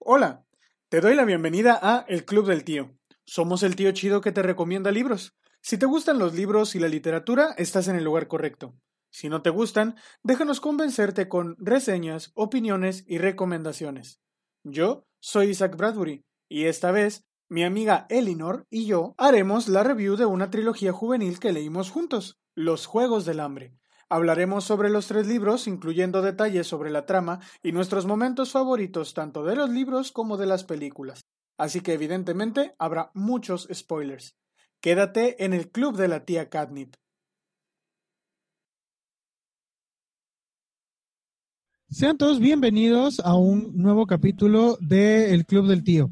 Hola, te doy la bienvenida a El Club del Tío. Somos el tío chido que te recomienda libros. Si te gustan los libros y la literatura, estás en el lugar correcto. Si no te gustan, déjanos convencerte con reseñas, opiniones y recomendaciones. Yo soy Isaac Bradbury y esta vez mi amiga Elinor y yo haremos la review de una trilogía juvenil que leímos juntos, Los Juegos del Hambre. Hablaremos sobre los tres libros, incluyendo detalles sobre la trama y nuestros momentos favoritos tanto de los libros como de las películas. Así que evidentemente habrá muchos spoilers. Quédate en el club de la tía Catnip. Sean todos bienvenidos a un nuevo capítulo de El Club del Tío.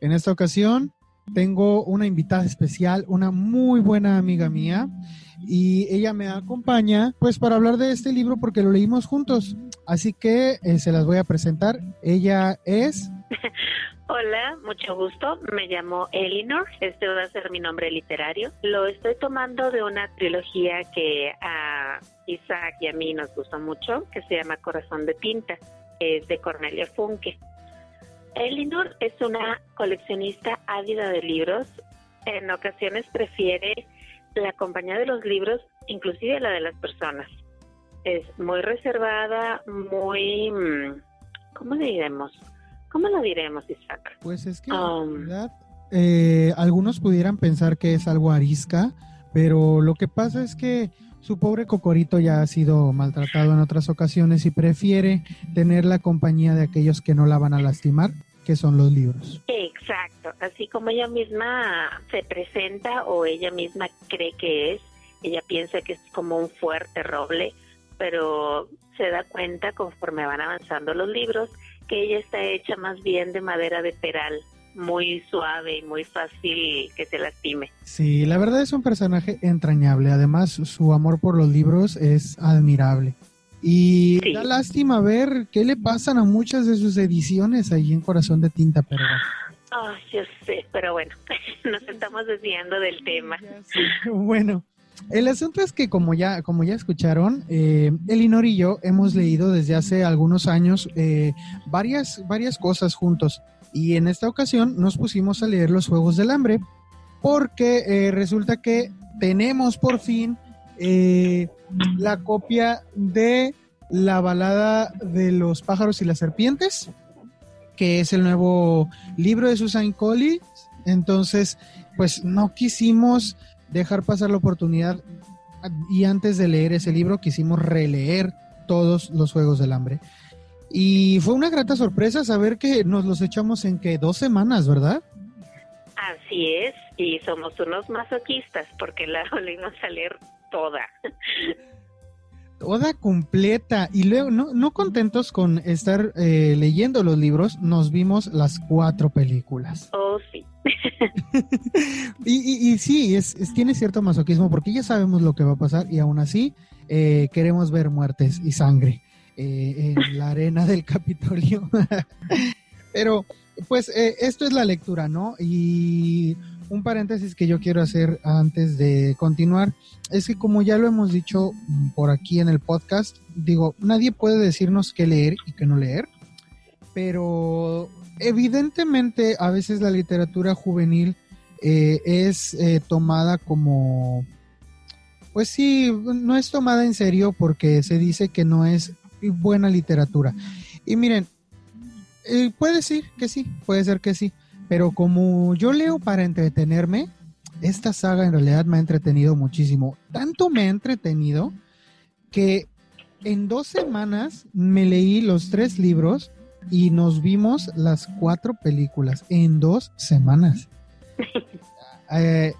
En esta ocasión tengo una invitada especial, una muy buena amiga mía, y ella me acompaña pues para hablar de este libro porque lo leímos juntos. Así que eh, se las voy a presentar. Ella es... Hola, mucho gusto. Me llamo Elinor. Este va a ser mi nombre literario. Lo estoy tomando de una trilogía que a Isaac y a mí nos gustó mucho, que se llama Corazón de Tinta. Es de Cornelia Funke. Elinor es una coleccionista ávida de libros. En ocasiones prefiere la compañía de los libros, inclusive la de las personas. Es muy reservada, muy... Mm, ¿Cómo le diremos? ¿Cómo lo diremos, Isaac? Pues es que um, eh, algunos pudieran pensar que es algo arisca, pero lo que pasa es que su pobre cocorito ya ha sido maltratado en otras ocasiones y prefiere tener la compañía de aquellos que no la van a lastimar, que son los libros. Exacto, así como ella misma se presenta o ella misma cree que es, ella piensa que es como un fuerte roble, pero se da cuenta conforme van avanzando los libros que ella está hecha más bien de madera de peral, muy suave y muy fácil que se lastime. Sí, la verdad es un personaje entrañable, además su amor por los libros es admirable. Y da lástima ver qué le pasan a muchas de sus ediciones ahí en Corazón de Tinta, pero Ah, yo sé, pero bueno, nos estamos desviando del tema. Bueno, el asunto es que como ya, como ya escucharon, eh, Elinor y yo hemos leído desde hace algunos años eh, varias, varias cosas juntos. Y en esta ocasión nos pusimos a leer los Juegos del Hambre porque eh, resulta que tenemos por fin eh, la copia de la balada de los pájaros y las serpientes que es el nuevo libro de Susan Collins. Entonces, pues no quisimos dejar pasar la oportunidad y antes de leer ese libro quisimos releer todos los Juegos del Hambre. Y fue una grata sorpresa saber que nos los echamos en que dos semanas, ¿verdad? Así es, y somos unos masoquistas porque la volvimos a leer toda toda completa. Y luego, no, no contentos con estar eh, leyendo los libros, nos vimos las cuatro películas. Oh, sí. y, y, sí, es, tiene cierto masoquismo porque ya sabemos lo que va a pasar y aún así eh, queremos ver muertes y sangre eh, en la arena del Capitolio. Pero, pues, esto es la lectura, ¿no? Y un paréntesis que yo quiero hacer antes de continuar es que como ya lo hemos dicho por aquí en el podcast, digo, nadie puede decirnos qué leer y qué no leer, pero evidentemente a veces la literatura juvenil eh, es eh, tomada como, pues sí, no es tomada en serio porque se dice que no es buena literatura. Y miren, eh, puede ser que sí, puede ser que sí pero como yo leo para entretenerme, esta saga en realidad me ha entretenido muchísimo. Tanto me ha entretenido que en dos semanas me leí los tres libros y nos vimos las cuatro películas en dos semanas. Eh,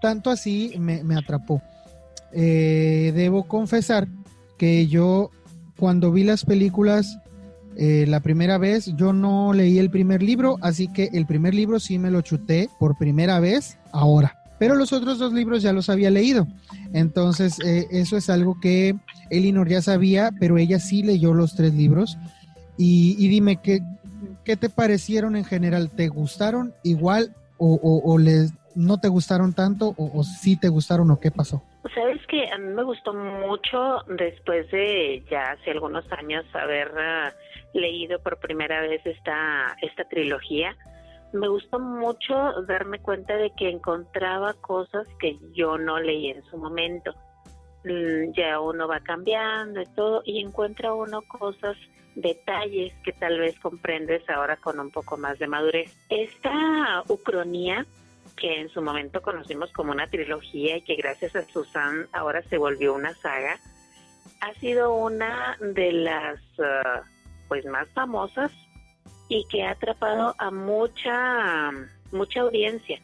tanto así me, atrapó. Eh, debo confesar que yo cuando vi las películas eh, la primera vez yo no leí el primer libro, así que el primer libro sí me lo chuté por primera vez ahora. Pero los otros dos libros ya los había leído. Entonces, eh, eso es algo que Elinor ya sabía, pero ella sí leyó los tres libros. Y, dime, ¿qué, ¿qué te parecieron en general? ¿Te gustaron igual o, les, no te gustaron tanto o, o sí te gustaron o qué pasó? Sabes que a mí me gustó mucho después de ya hace algunos años haber ah, leído por primera vez esta, esta trilogía. Me gustó mucho darme cuenta de que encontraba cosas que yo no leí en su momento. Mm, ya uno va cambiando y todo y encuentra uno cosas detalles que tal vez comprendes ahora con un poco más de madurez. Esta ucronía que en su momento conocimos como una trilogía y que gracias a Susan ahora se volvió una saga, ha sido una de las uh, pues más famosas y que ha atrapado a mucha mucha audiencia,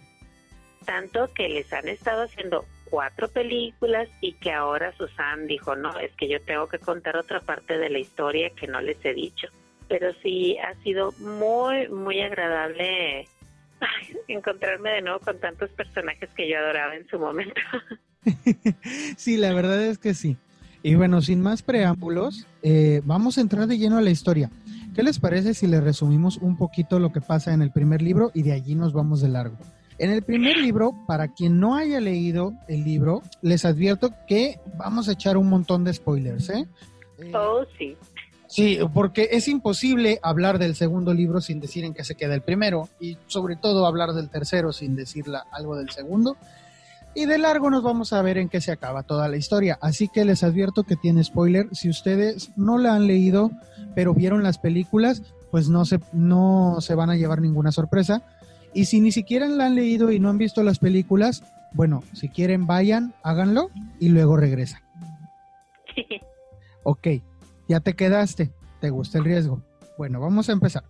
tanto que les han estado haciendo cuatro películas y que ahora Susan dijo, no, es que yo tengo que contar otra parte de la historia que no les he dicho. Pero sí ha sido muy, muy agradable encontrarme de nuevo con tantos personajes que yo adoraba en su momento. sí, la verdad es que sí. Y bueno, sin más preámbulos, eh, vamos a entrar de lleno a la historia. ¿Qué les parece si le resumimos un poquito lo que pasa en el primer libro y de allí nos vamos de largo? En el primer libro, para quien no haya leído el libro, les advierto que vamos a echar un montón de spoilers, ¿eh? Oh, sí. Sí, porque es imposible hablar del segundo libro sin decir en qué se queda el primero y sobre todo hablar del tercero sin decir algo del segundo. Y de largo nos vamos a ver en qué se acaba toda la historia. Así que les advierto que tiene spoiler. Si ustedes no la han leído, pero vieron las películas, pues no se, no se van a llevar ninguna sorpresa. Y si ni siquiera la han leído y no han visto las películas, bueno, si quieren vayan, háganlo y luego regresan. Ok, ya te quedaste, te gusta el riesgo. Bueno, vamos a empezar.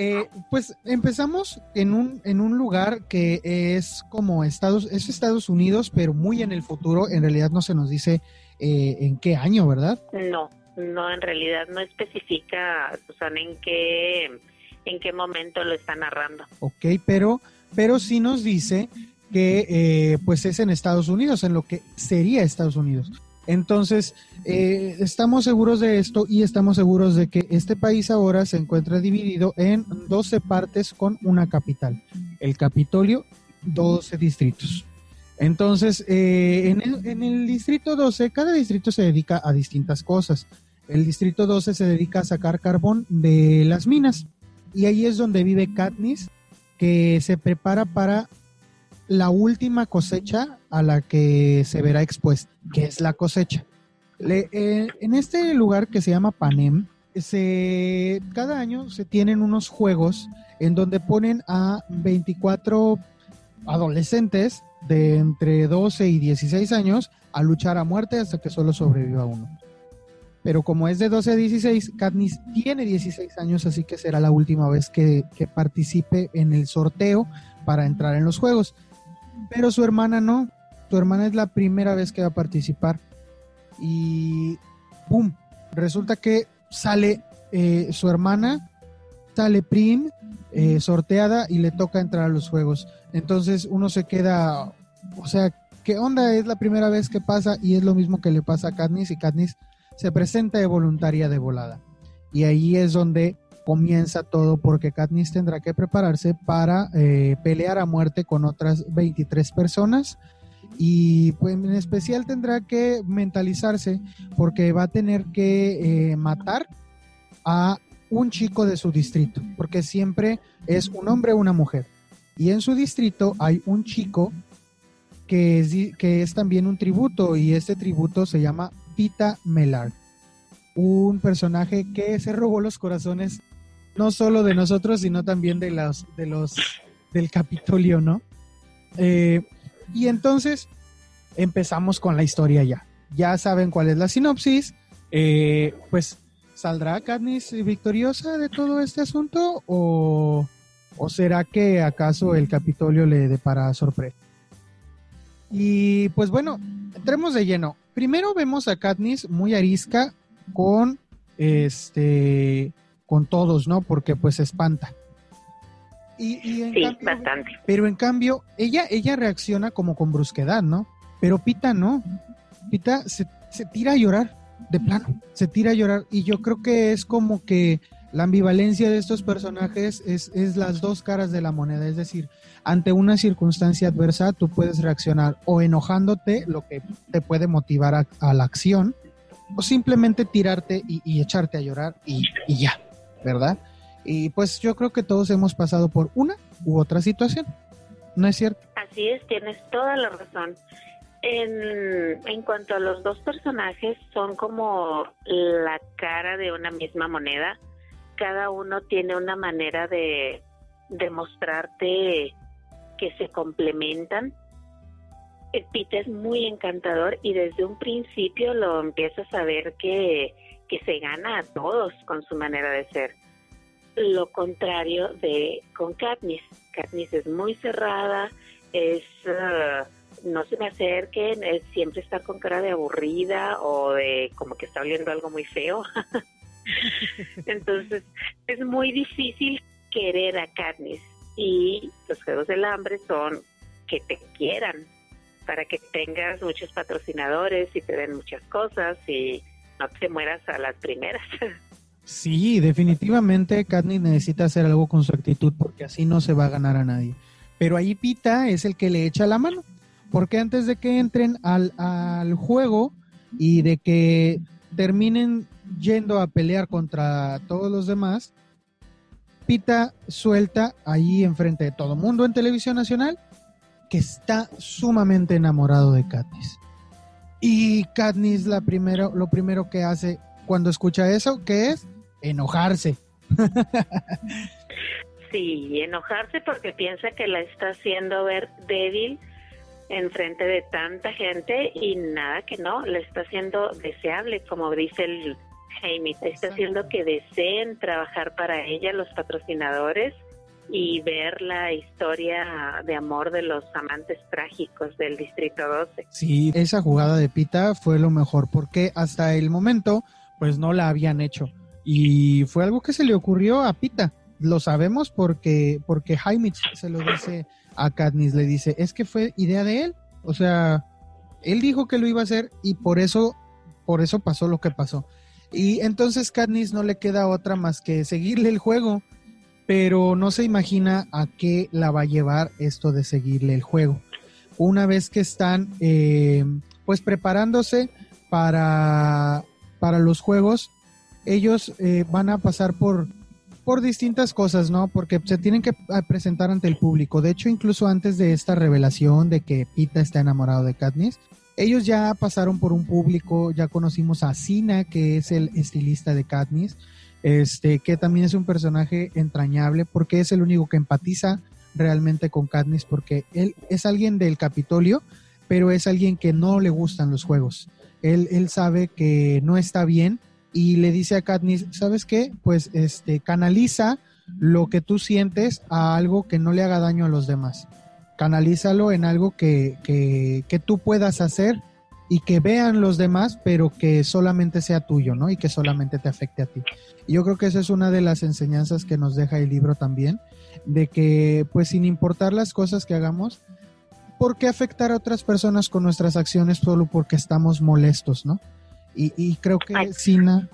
Eh, pues empezamos en un, en un lugar que es como Estados, es Estados Unidos, pero muy en el futuro. En realidad no se nos dice eh, en qué año, ¿verdad? No, no, en realidad no especifica, Susana, en qué, en qué momento lo está narrando. Ok, pero, pero sí nos dice que eh, pues es en Estados Unidos, en lo que sería Estados Unidos. Entonces, eh, estamos seguros de esto y estamos seguros de que este país ahora se encuentra dividido en 12 partes con una capital. El Capitolio, 12 distritos. Entonces, eh, en, el, en, el, distrito 12, cada distrito se dedica a distintas cosas. El distrito 12 se dedica a sacar carbón de las minas. Y ahí es donde vive Katniss, que se prepara para la última cosecha a la que se verá expuesta, que es la cosecha. Eh, en este lugar que se llama Panem, se, cada año se tienen unos juegos en donde ponen a 24 adolescentes de entre 12 y 16 años a luchar a muerte hasta que solo sobreviva uno. Pero como es de 12 a 16, Katniss tiene 16 años, así que será la última vez que, que participe en el sorteo para entrar en los juegos. Pero su hermana no. Tu hermana es la primera vez que va a participar. Y ¡pum! Resulta que sale eh, su hermana, sale Prim, eh, sorteada y le toca entrar a los juegos. Entonces uno se queda, o sea, ¿qué onda? Es la primera vez que pasa y es lo mismo que le pasa a Katniss y Katniss se presenta de voluntaria de volada. Y ahí es donde comienza todo porque Katniss tendrá que prepararse para eh, pelear a muerte con otras 23 personas. Y pues en especial tendrá que mentalizarse porque va a tener que eh, matar a un chico de su distrito porque siempre es un hombre o una mujer. Y en su distrito hay un chico que es, que es también un tributo y este tributo se llama Pita Melar. Un personaje que se robó los corazones no solo de nosotros, sino también de los, de los del Capitolio, ¿no? Eh, y entonces empezamos con la historia ya. Ya saben cuál es la sinopsis. Eh, pues, ¿saldrá Katniss victoriosa de todo este asunto? ¿O, o será que acaso el Capitolio le depara sorpresa? Y pues bueno, entremos de lleno. Primero vemos a Katniss muy arisca con este con todos, ¿no? Porque pues espanta. Y, sí, bastante. Pero en cambio, ella, ella reacciona como con brusquedad, ¿no? Pero Pita no. Pita se, tira a llorar, de plano. Se tira a llorar. Y yo creo que es como que La ambivalencia de estos personajes es, es las dos caras de la moneda, es decir, ante una circunstancia adversa tú puedes reaccionar o enojándote, lo que te puede motivar a, la acción, o simplemente tirarte y, echarte a llorar y, y ya, ¿verdad? Y pues yo creo que todos hemos pasado por una u otra situación, ¿no es cierto? Así es, tienes toda la razón. En, en, cuanto a los dos personajes, son como la cara de una misma moneda. Cada uno tiene una manera de, demostrarte que se complementan. Pete es muy encantador y desde un principio lo empiezas a ver que, que se gana a todos con su manera de ser. Lo contrario de con Katniss. Katniss es muy cerrada, es... Uh, no se me acerquen, siempre está con cara de aburrida o de como que está oliendo algo muy feo. Entonces, es muy difícil querer a Katniss y los Juegos del Hambre son que te quieran para que tengas muchos patrocinadores y te den muchas cosas y no te mueras a las primeras. Sí, definitivamente Katniss necesita hacer algo con su actitud porque así no se va a ganar a nadie. Pero ahí Pita es el que le echa la mano. Porque antes de que entren al, al juego y de que terminen yendo a pelear contra todos los demás, Pita suelta ahí enfrente de todo mundo en televisión nacional que está sumamente enamorado de Katniss. Y Katniss la primero, lo primero que hace cuando escucha eso, que es enojarse. sí, enojarse porque piensa que la está haciendo ver débil enfrente de tanta gente y nada que no, le está haciendo deseable, como dice el Jaime, está haciendo que deseen trabajar para ella los patrocinadores y ver la historia de amor de los amantes trágicos del Distrito 12. Sí, esa jugada de Pita fue lo mejor porque hasta el momento pues no la habían hecho y fue algo que se le ocurrió a Pita. Lo sabemos porque porque Jaime se lo dice a Katniss le dice, es que fue idea de él. O sea, él dijo que lo iba a hacer y por eso, por eso pasó lo que pasó. Y entonces Katniss no le queda otra más que seguirle el juego, pero no se imagina a qué la va a llevar esto de seguirle el juego. Una vez que están eh, pues preparándose para, para los juegos, ellos eh, van a pasar por por distintas cosas, ¿no? Porque se tienen que ah, presentar ante el público. De hecho, incluso antes de esta revelación de que Pita está enamorado de Katniss, ellos ya pasaron por un público, ya conocimos a Sina, que es el estilista de Katniss, este, que también es un personaje entrañable porque es el único que empatiza realmente con Katniss porque él es alguien del Capitolio, pero es alguien que no le gustan los juegos. Él, él sabe que no está bien y le dice a Katniss, ¿sabes qué? Pues este canaliza lo que tú sientes a algo que no le haga daño a los demás. Canalízalo en algo que, que, que tú puedas hacer y que vean los demás, pero que solamente sea tuyo, ¿no? Y que solamente te afecte a ti. Y yo creo que esa es una de las enseñanzas que nos deja el libro también, de que pues sin importar las cosas que hagamos, ¿por qué afectar a otras personas con nuestras acciones solo porque estamos molestos, ¿no? Y, creo que Sina,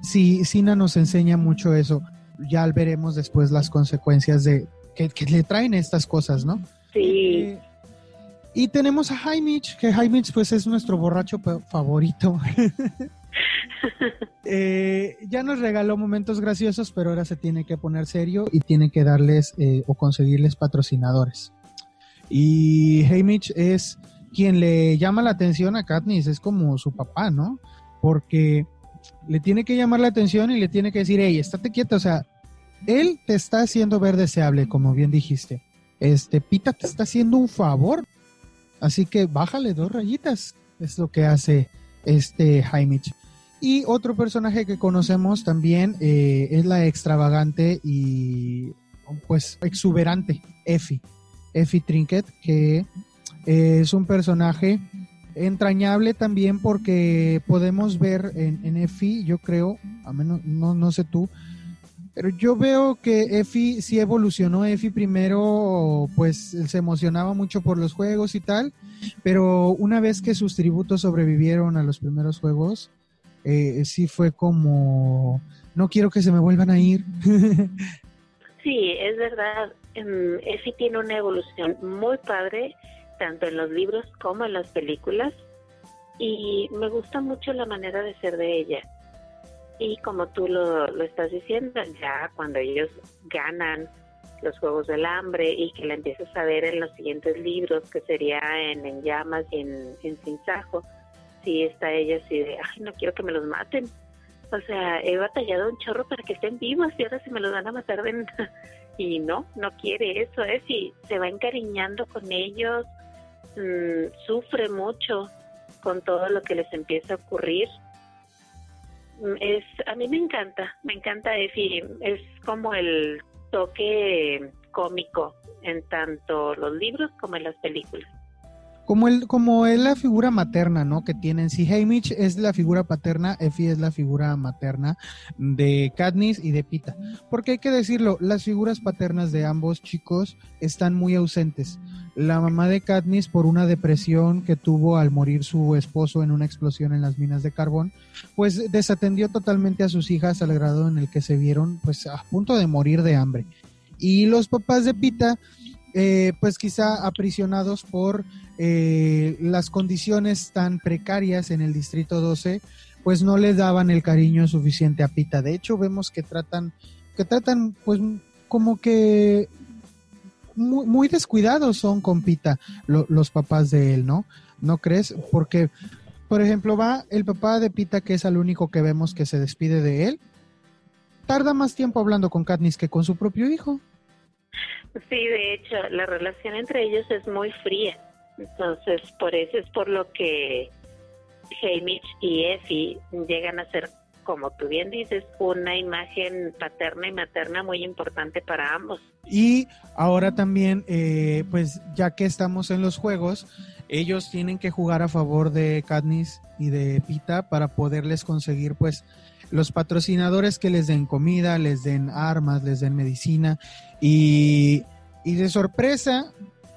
sí, Sina nos enseña mucho eso. Ya veremos después las consecuencias de que, le traen estas cosas, ¿no? Sí. Eh, y tenemos a Jaimich, que Jaimich pues es nuestro borracho favorito. Eh, ya nos regaló momentos graciosos, pero ahora se tiene que poner serio y tiene que darles eh, o conseguirles patrocinadores. Y Jaimich es quien le llama la atención a Katniss, es como su papá, ¿no? porque le tiene que llamar la atención y le tiene que decir, hey, estate quieto, o sea, él te está haciendo ver deseable, como bien dijiste. Este, Pita te está haciendo un favor, así que bájale dos rayitas, es lo que hace este Jaimich. Y otro personaje que conocemos también eh, es la extravagante y pues exuberante Effie. Effie Trinket, que es un personaje entrañable también porque podemos ver en, en Efi, yo creo, a menos, no, no sé tú, pero yo veo que Efi sí evolucionó. Efi primero, pues se emocionaba mucho por los juegos y tal, pero una vez que sus tributos sobrevivieron a los primeros juegos, eh, sí fue como, no quiero que se me vuelvan a ir. sí, es verdad. Em, Effie tiene una evolución muy padre, tanto en los libros como en las películas, y me gusta mucho la manera de ser de ella. Y como tú lo, lo estás diciendo, ya cuando ellos ganan los Juegos del Hambre y que la empiezas a ver en los siguientes libros, que sería en, en Llamas y en, en Sinsajo, sí está ella así de, ay, no quiero que me los maten. O sea, he batallado un chorro para que estén vivos y ahora se me los van a matar de... y no, no quiere eso, es ¿eh? y se va encariñando con ellos, mm, sufre mucho con todo lo que les empieza a ocurrir. Es, a mí me encanta, me encanta Efi, es como el toque cómico en tanto los libros como en las películas. Como, el, como es la figura materna, ¿no? Que tienen. Si Haymitch es la figura paterna, Effie es la figura materna de Katniss y de Pita. Porque hay que decirlo, las figuras paternas de ambos chicos están muy ausentes. La mamá de Katniss, por una depresión que tuvo al morir su esposo en una explosión en las minas de carbón, pues desatendió totalmente a sus hijas al grado en el que se vieron pues a punto de morir de hambre. Y los papás de Pita, eh, pues quizá aprisionados por eh, las condiciones tan precarias en el Distrito 12, pues no le daban el cariño suficiente a Pita. De hecho, vemos que tratan, que tratan, pues, como que muy, descuidados son con Pita los papás de él, ¿no? ¿No crees? Porque, por ejemplo, va el papá de Pita, que es el único que vemos que se despide de él, tarda más tiempo hablando con Katniss que con su propio hijo. Sí, de hecho, la relación entre ellos es muy fría. Entonces, por eso es por lo que Hamish y Effie llegan a ser, como tú bien dices, una imagen paterna y materna muy importante para ambos. Y ahora también, eh, pues ya que estamos en los juegos, ellos tienen que jugar a favor de Katniss y de Pita para poderles conseguir, pues, los patrocinadores que les den comida, les den armas, les den medicina y, de sorpresa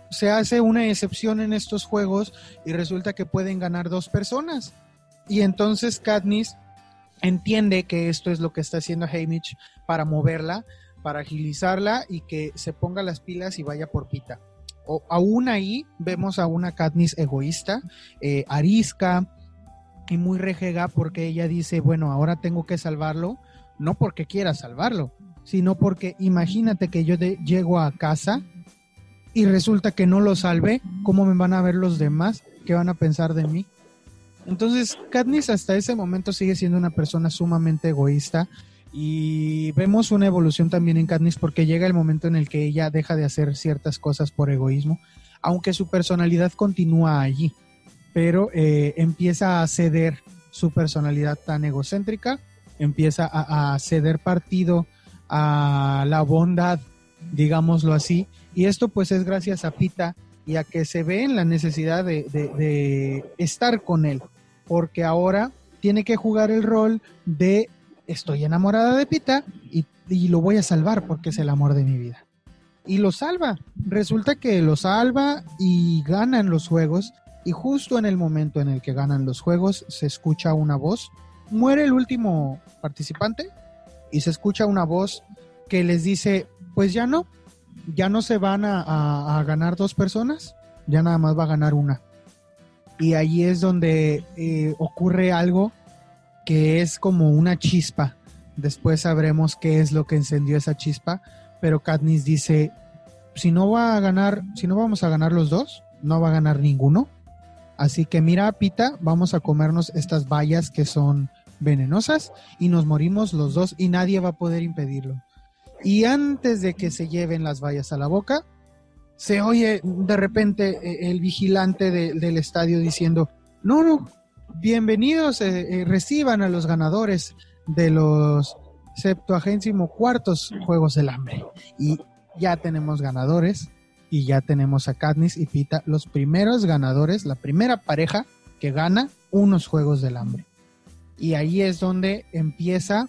se hace una excepción en estos juegos y resulta que pueden ganar dos personas. Y entonces Katniss entiende que esto es lo que está haciendo Haymitch para moverla, para agilizarla y que se ponga las pilas y vaya por Pita. O, aún ahí vemos a una Katniss egoísta, eh, arisca, y muy rejega porque ella dice, bueno, ahora tengo que salvarlo, no porque quiera salvarlo, sino porque imagínate que yo llego a casa y resulta que no lo salvé, ¿cómo me van a ver los demás? ¿Qué van a pensar de mí? Entonces, Katniss hasta ese momento sigue siendo una persona sumamente egoísta y vemos una evolución también en Katniss porque llega el momento en el que ella deja de hacer ciertas cosas por egoísmo, aunque su personalidad continúa allí pero eh, empieza a ceder su personalidad tan egocéntrica, empieza a, ceder partido a la bondad, digámoslo así, y esto pues es gracias a Pita y a que se ve en la necesidad de, estar con él, porque ahora tiene que jugar el rol de estoy enamorada de Pita y, y, lo voy a salvar porque es el amor de mi vida. Y lo salva. Resulta que lo salva y ganan los juegos y justo en el momento en el que ganan los juegos se escucha una voz. Muere el último participante y se escucha una voz que les dice, pues ya no, ya no se van a, ganar dos personas, ya nada más va a ganar una. Y ahí es donde eh, ocurre algo que es como una chispa. Después sabremos qué es lo que encendió esa chispa, pero Katniss dice, si no va a ganar, si no vamos a ganar los dos, no va a ganar ninguno. Así que mira, Pita, vamos a comernos estas bayas que son venenosas y nos morimos los dos y nadie va a poder impedirlo. Y antes de que se lleven las bayas a la boca, se oye de repente eh, el vigilante del estadio diciendo, no, bienvenidos, eh, eh, reciban a los ganadores de los septuagésimo cuartos Juegos del Hambre. Y ya tenemos ganadores y ya tenemos a Katniss y Pita, los primeros ganadores, la primera pareja que gana unos Juegos del Hambre. Y ahí es donde empieza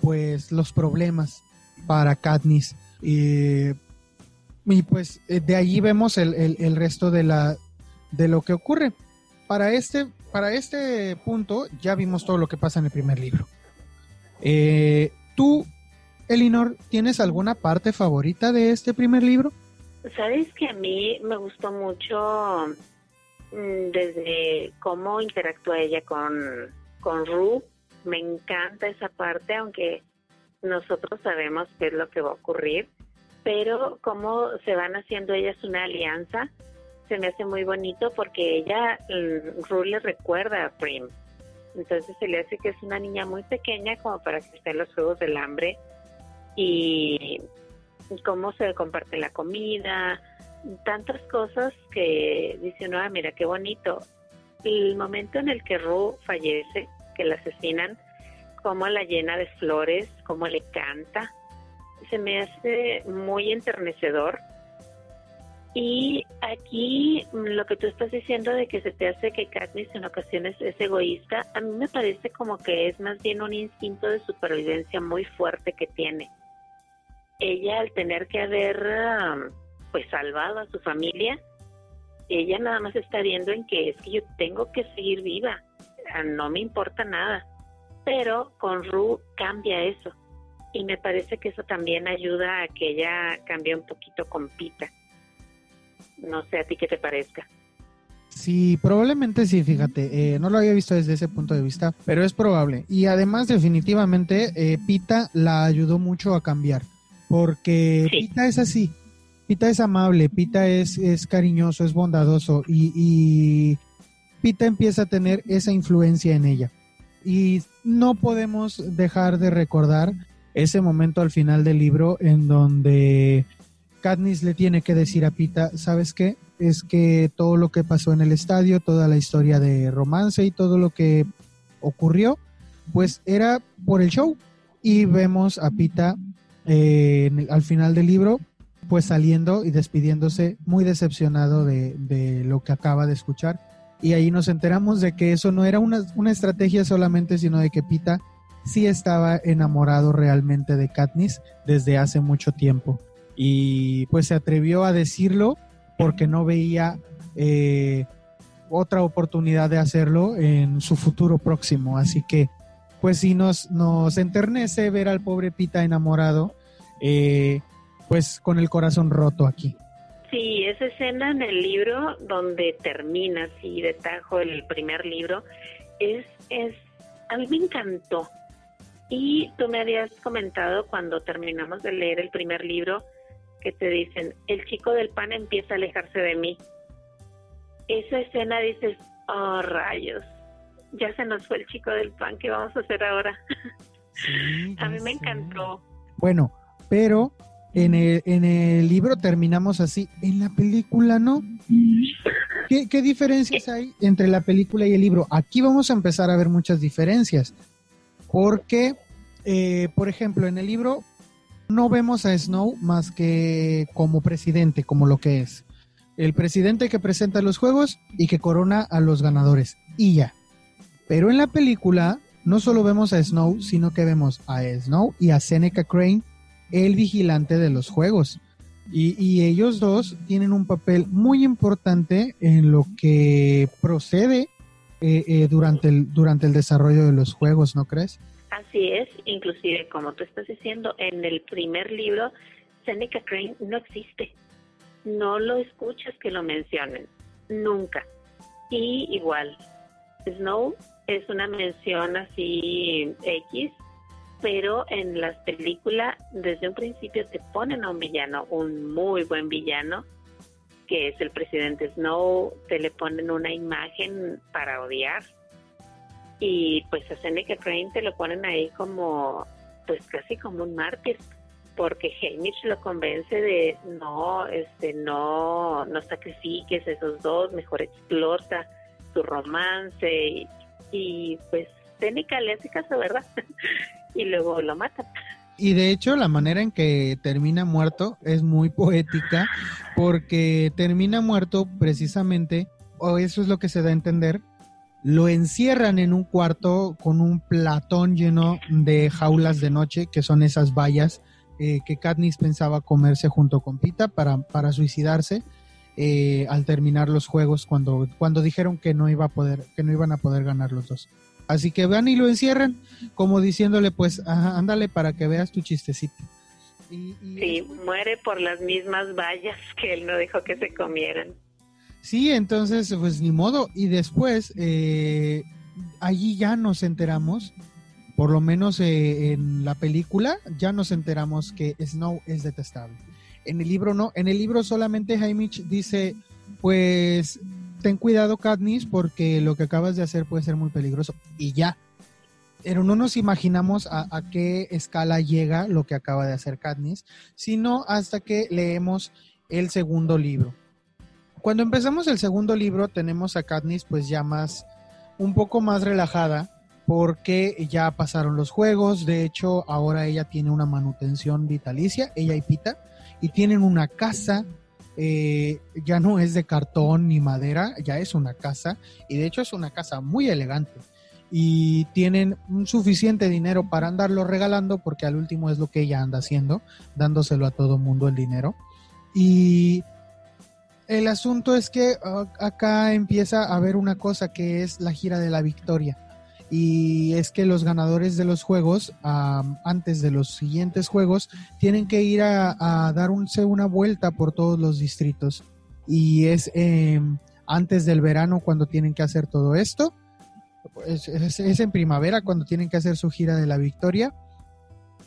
pues los problemas para Katniss. Y, pues eh, de allí vemos el, resto de, la, de lo que ocurre. para este, para este punto ya vimos todo lo que pasa en el primer libro. Eh, ¿Tú, Elinor, tienes alguna parte favorita de este primer libro? Sabes que a mí me gustó mucho mm, desde cómo interactúa ella con, con Ru. Me encanta esa parte, aunque nosotros sabemos qué es lo que va a ocurrir, pero cómo se van haciendo ellas una alianza se me hace muy bonito porque ella, mm, Ru le recuerda a Prim. Entonces se le hace que es una niña muy pequeña como para que esté en los Juegos del Hambre y cómo se comparte la comida, tantas cosas que dice uno, ah, mira qué bonito. El momento en el que Ru fallece, que la asesinan, cómo la llena de flores, cómo le canta, se me hace muy enternecedor. Y aquí mm, lo que tú estás diciendo de que se te hace que Katniss en ocasiones es egoísta, a mí me parece como que es más bien un instinto de supervivencia muy fuerte que tiene. Ella al tener que haber pues salvado a su familia, ella nada más está viendo en que es que yo tengo que seguir viva, no me importa nada. Pero con Ru cambia eso. Y me parece que eso también ayuda a que ella cambie un poquito con Pita no sé a ti qué te parezca. Sí, probablemente sí, fíjate, eh, no lo había visto desde ese punto de vista, pero es probable. Y además definitivamente eh, Pita la ayudó mucho a cambiar, porque Pita es así, Pita es amable, Pita es, es cariñoso, es bondadoso y, y Pita empieza a tener esa influencia en ella. Y no podemos dejar de recordar ese momento al final del libro en donde Katniss le tiene que decir a Pita, ¿sabes qué? Es que todo lo que pasó en el estadio, toda la historia de romance y todo lo que ocurrió, pues era por el show. Y vemos a Pita eh, al final del libro, pues saliendo y despidiéndose muy decepcionado de, lo que acaba de escuchar. Y ahí nos enteramos de que eso no era una, una estrategia solamente, sino de que Pita sí estaba enamorado realmente de Katniss desde hace mucho tiempo y pues se atrevió a decirlo porque no veía eh, otra oportunidad de hacerlo en su futuro próximo. Así que pues sí nos, nos enternece ver al pobre Pita enamorado, eh, pues con el corazón roto aquí. Sí, esa escena en el libro donde termina así de tajo el primer libro es, es, a mí me encantó. Y tú me habías comentado cuando terminamos de leer el primer libro que te dicen, el chico del pan empieza a alejarse de mí. Esa escena dices, oh rayos, ya se nos fue el chico del pan, ¿qué vamos a hacer ahora? a mí me encantó. Bueno, pero en el, libro terminamos así, en la película no. ¿Qué, ¿Qué, diferencias hay entre la película y el libro? Aquí vamos a empezar a ver muchas diferencias. Porque, eh, por ejemplo, en el libro no vemos a Snow más que como presidente, como lo que es. El presidente que presenta los juegos y que corona a los ganadores. Y ya. Pero en la película no solo vemos a Snow, sino que vemos a Snow y a Seneca Crane, el vigilante de los juegos. Y, ellos dos tienen un papel muy importante en lo que procede eh, eh, durante, el, durante el desarrollo de los juegos, ¿no crees? Así es, inclusive como tú estás diciendo, en el primer libro, Seneca Crane no existe. No lo escuchas que lo mencionen, nunca. Y igual, Snow es una mención así X, pero en las películas desde un principio te ponen a un villano, un muy buen villano, que es el presidente Snow, te le ponen una imagen para odiar y pues a Seneca Crane te lo ponen ahí como, pues casi como un mártir, porque Hamish lo convence de no, este, no, no sacrifiques a esos dos, mejor explota tu romance y, pues Seneca le hace caso, ¿verdad? y luego lo mata. Y de hecho la manera en que termina muerto es muy poética porque termina muerto precisamente, o eso es lo que se da a entender, lo encierran en un cuarto con un platón lleno de jaulas de noche, que son esas vallas eh, que Katniss pensaba comerse junto con Pita para, para suicidarse. eh, al terminar los juegos cuando, cuando dijeron que no iba a poder, que no iban a poder ganar los dos. Así que van y lo encierran, como diciéndole, pues, ándale para que veas tu chistecito. Y, sí, muere por las mismas vallas que él no dejó que se comieran. Sí, entonces, pues ni modo. Y después, eh, allí ya nos enteramos, por lo menos eh, en la película, ya nos enteramos que Snow es detestable. En el libro no, en el libro solamente Haymitch dice, pues ten cuidado Katniss porque lo que acabas de hacer puede ser muy peligroso. Y ya. Pero no nos imaginamos a, qué escala llega lo que acaba de hacer Katniss, sino hasta que leemos el segundo libro cuando empezamos el segundo libro tenemos a Katniss pues ya más, un poco más relajada porque ya pasaron los juegos, de hecho ahora ella tiene una manutención vitalicia, ella y Pita, y tienen una casa, eh, ya no es de cartón ni madera, ya es una casa, y de hecho es una casa muy elegante. Y tienen suficiente dinero para andarlo regalando, porque al último es lo que ella anda haciendo, dándoselo a todo mundo el dinero. Y el asunto es que ah, acá empieza a haber una cosa que es la gira de la victoria. Y es que los ganadores de los juegos, antes de los siguientes juegos, tienen que ir a, darse una vuelta por todos los distritos. Y es em, antes del verano cuando tienen que hacer todo esto. Es, es en primavera cuando tienen que hacer su gira de la victoria.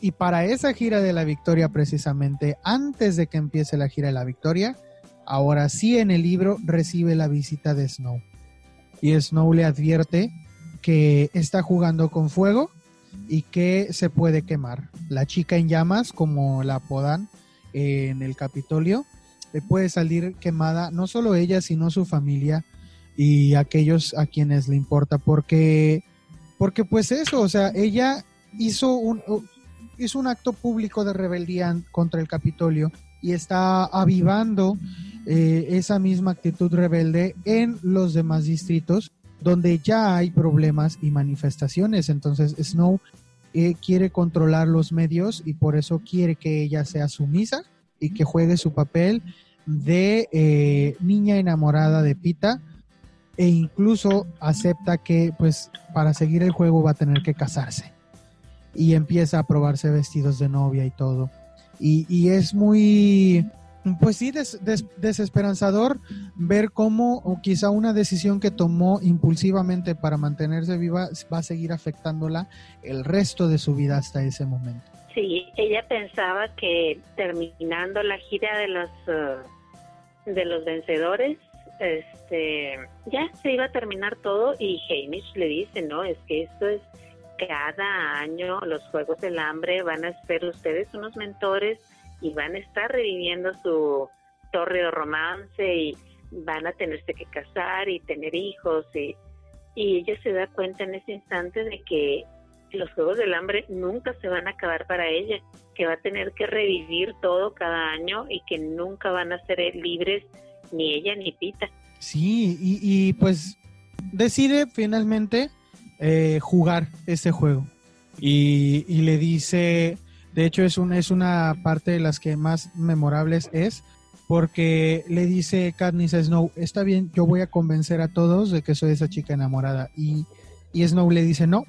Y para esa gira de la victoria, precisamente antes de que empiece la gira de la victoria, Ahora sí en el libro recibe la visita de Snow. Y Snow le advierte que está jugando con fuego y que se puede quemar. La chica en llamas, como la apodan en el Capitolio, puede salir quemada no solo ella, sino su familia y aquellos a quienes le importa, porque, porque pues eso, o sea, ella hizo un, hizo un acto público de rebeldía contra el Capitolio y está avivando eh, esa misma actitud rebelde en los demás distritos donde ya hay problemas y manifestaciones. Entonces Snow eh, quiere controlar los medios y por eso quiere que ella sea sumisa y que juegue su papel de eh, niña enamorada de Pita e incluso acepta que pues para seguir el juego va a tener que casarse y empieza a probarse vestidos de novia y todo y es muy pues sí, desesperanzador ver cómo o quizá una decisión que tomó impulsivamente para mantenerse viva va a seguir afectándola el resto de su vida hasta ese momento. Sí, ella pensaba que terminando la gira de los uh, de los vencedores, este, ya se iba a terminar todo y Hamish le dice, no, es que esto es cada año los Juegos del Hambre van a ser ustedes unos mentores y van a estar reviviendo su torre romance y van a tenerse que casar y tener hijos y, y ella se da cuenta en ese instante de que los Juegos del Hambre nunca se van a acabar para ella, que va a tener que revivir todo cada año y que nunca van a ser libres ni ella ni Pita. Sí, y, pues decide finalmente eh, jugar ese juego y, y le dice de hecho, es, un, es una parte de las que más memorables es porque le dice Katniss a Snow, está bien, yo voy a convencer a todos de que soy esa chica enamorada. Y, y Snow le dice, no,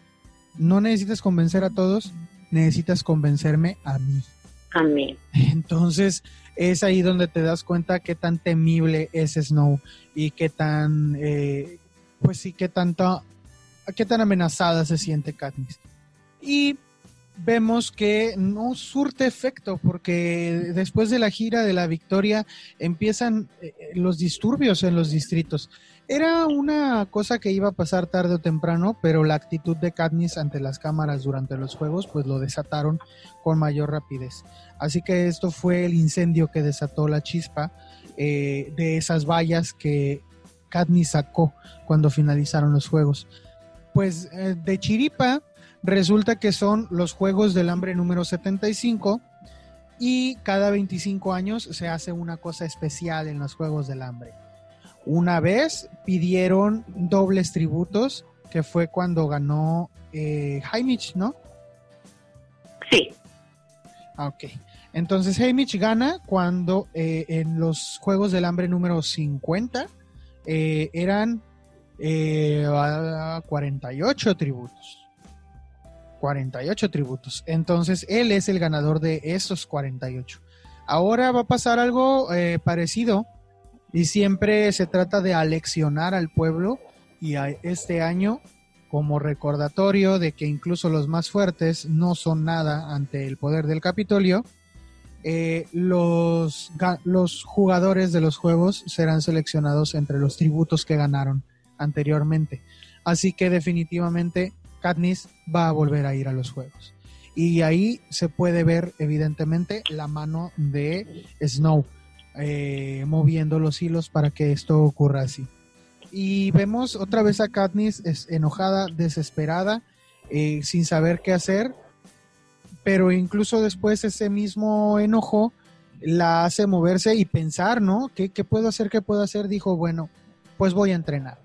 no necesitas convencer a todos, necesitas convencerme a mí. A mí. Entonces es ahí donde te das cuenta qué tan temible es Snow y qué tan, eh, pues sí, qué tanto, qué tan amenazada se siente Katniss. Y vemos que no surte efecto porque después de la gira de la victoria empiezan eh, los disturbios en los distritos. Era una cosa que iba a pasar tarde o temprano, pero la actitud de Katniss ante las cámaras durante los juegos pues lo desataron con mayor rapidez. Así que esto fue el incendio que desató la chispa eh, de esas vallas que Katniss sacó cuando finalizaron los juegos. Pues eh, de chiripa Resulta que son los Juegos del Hambre número 75 y cada 25 años se hace una cosa especial en los Juegos del Hambre. Una vez pidieron dobles tributos, que fue cuando ganó eh, ¿no? Sí. Ah, ok. Entonces Haymitch gana cuando eh, en los Juegos del Hambre número 50 eh, eran 48 tributos. 48 tributos. Entonces él es el ganador de esos 48. Ahora va a pasar algo parecido y siempre se trata de aleccionar al pueblo y este año como recordatorio de que incluso los más fuertes no son nada ante el poder del Capitolio, eh, los jugadores de los juegos serán seleccionados entre los tributos que ganaron anteriormente. Así que definitivamente Katniss va a volver a ir a los juegos. Y ahí se puede ver evidentemente la mano de Snow eh, moviendo los hilos para que esto ocurra así. Y vemos otra vez a Katniss enojada, desesperada, eh, sin saber qué hacer, pero incluso después ese mismo enojo la hace moverse y pensar, ¿no? ¿Qué, puedo hacer? ¿Qué puedo hacer? Dijo, bueno, pues voy a entrenar.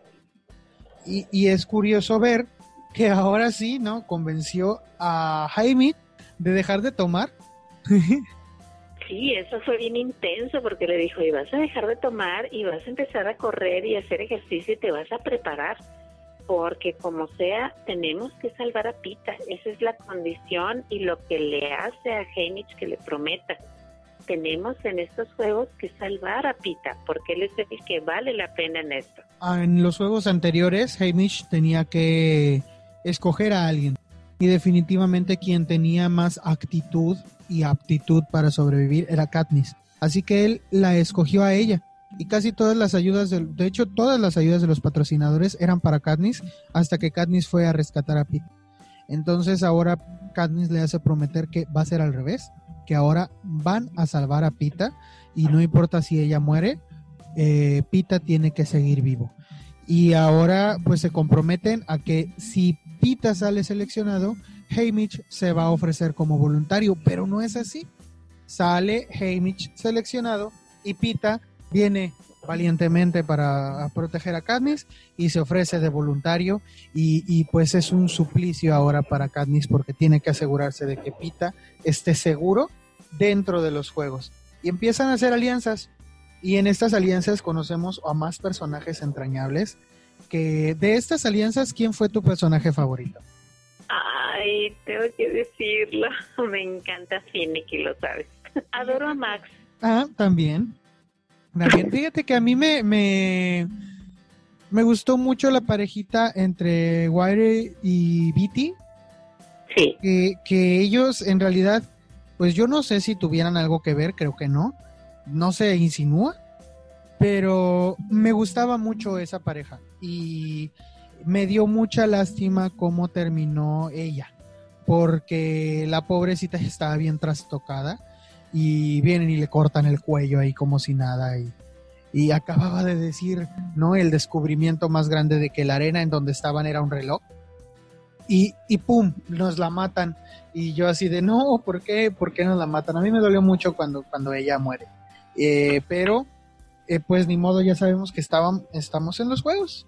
Y es curioso ver que ahora sí, ¿no? Convenció a Jaime de dejar de tomar. Sí, eso fue bien intenso porque le dijo, y vas a dejar de tomar y vas a empezar a correr y hacer ejercicio y te vas a preparar, porque como sea, tenemos que salvar a Pita. Esa es la condición y lo que le hace a Heinrich que le prometa. Tenemos en estos juegos que salvar a Pita, porque él es el que vale la pena en esto. Ah, en los juegos anteriores, Heinrich tenía que escoger a alguien. Y definitivamente quien tenía más actitud y aptitud para sobrevivir era Katniss. Así que él la escogió a ella. Y casi todas las ayudas, de, de hecho todas las ayudas de los patrocinadores eran para Katniss hasta que Katniss fue a rescatar a Pete. Entonces ahora Katniss le hace prometer que va a ser al revés, que ahora van a salvar a Pita y no importa si ella muere, eh, Pita tiene que seguir vivo. Y ahora pues se comprometen a que si Pita sale seleccionado, Haymitch se va a ofrecer como voluntario, pero no es así. Sale Haymitch seleccionado y Pita viene valientemente para proteger a Katniss y se ofrece de voluntario y, pues es un suplicio ahora para Katniss porque tiene que asegurarse de que Pita esté seguro dentro de los juegos. Y empiezan a hacer alianzas y en estas alianzas conocemos a más personajes entrañables que de estas alianzas, ¿quién fue tu personaje favorito? Ay, tengo que decirlo. Me encanta Finnick lo sabes. Adoro a Max. Ah, también. También, fíjate que a mí me, me, me gustó mucho la parejita entre Wire y Beatty. Sí. Que, que ellos en realidad, pues yo no sé si tuvieran algo que ver, creo que no. No se insinúa, pero me gustaba mucho esa pareja. Y me dio mucha lástima cómo terminó ella, porque la pobrecita estaba bien trastocada y vienen y le cortan el cuello ahí como si nada y, y acababa de decir, ¿no? El descubrimiento más grande de que la arena en donde estaban era un reloj. Y, y pum, nos la matan. Y yo así de, no, ¿por qué? ¿Por qué nos la matan? A mí me dolió mucho cuando, cuando ella muere. Eh, pero, eh, pues ni modo, ya sabemos que estamos en los juegos.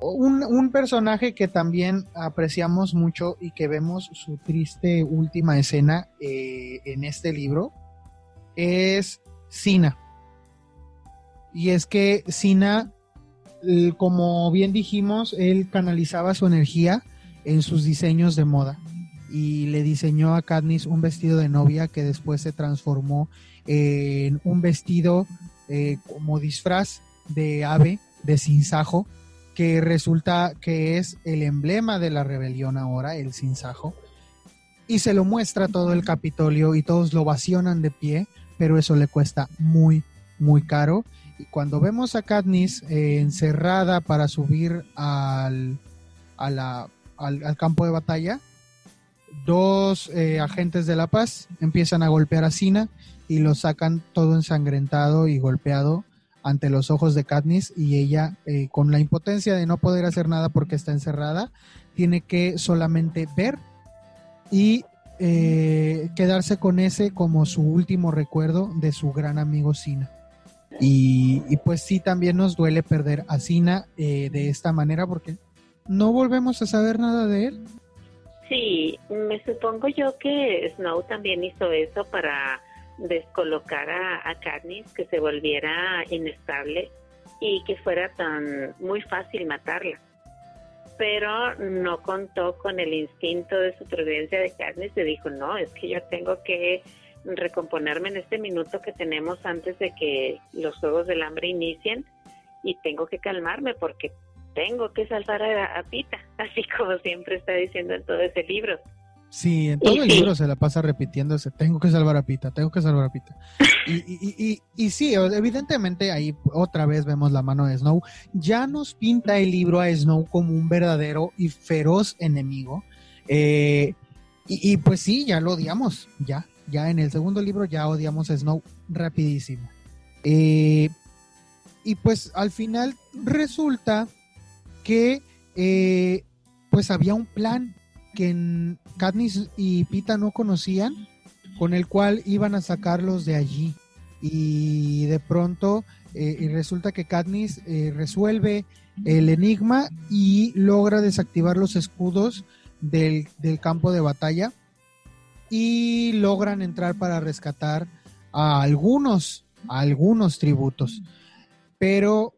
Un, personaje que también apreciamos mucho y que vemos su triste última escena eh, en este libro es Sina. Y es que Sina, como bien dijimos, él canalizaba su energía en sus diseños de moda y le diseñó a Katniss un vestido de novia que después se transformó en un vestido eh, como disfraz de ave de sinsajo que resulta que es el emblema de la rebelión ahora, el sinsajo, y se lo muestra todo el Capitolio y todos lo vacionan de pie, pero eso le cuesta muy, muy caro. Y cuando vemos a Katniss eh, encerrada para subir al, al, campo de batalla, dos eh, agentes de la paz empiezan a golpear a Sina y lo sacan todo ensangrentado y golpeado ante los ojos de Katniss y ella eh, con la impotencia de no poder hacer nada porque está encerrada, tiene que solamente ver y eh, quedarse con ese como su último recuerdo de su gran amigo Sina. Y, pues sí, también nos duele perder a Sina eh, de esta manera porque no volvemos a saber nada de él. Sí, me supongo yo que Snow también hizo eso para descolocara a Katniss, que se volviera inestable y que fuera tan muy fácil matarla. Pero no contó con el instinto de supervivencia de Katniss y dijo, no, es que yo tengo que recomponerme en este minuto que tenemos antes de que los Juegos del Hambre inicien y tengo que calmarme porque tengo que salvar a, Pita, así como siempre está diciendo en todo ese libro. Sí, en todo el libro se la pasa repitiéndose, tengo que salvar a Pita, tengo que salvar a Pita. Y, y, y, sí, evidentemente ahí otra vez vemos la mano de Snow. Ya nos pinta el libro a Snow como un verdadero y feroz enemigo. Eh, y, pues sí, ya lo odiamos, ya, ya en el segundo libro ya odiamos a Snow rapidísimo. Eh, y pues al final resulta que eh, pues había un plan que Katniss y Pita no conocían, con el cual iban a sacarlos de allí. Y de pronto eh, resulta que Katniss eh, resuelve el enigma y logra desactivar los escudos del, del campo de batalla y logran entrar para rescatar a algunos, a algunos tributos. Pero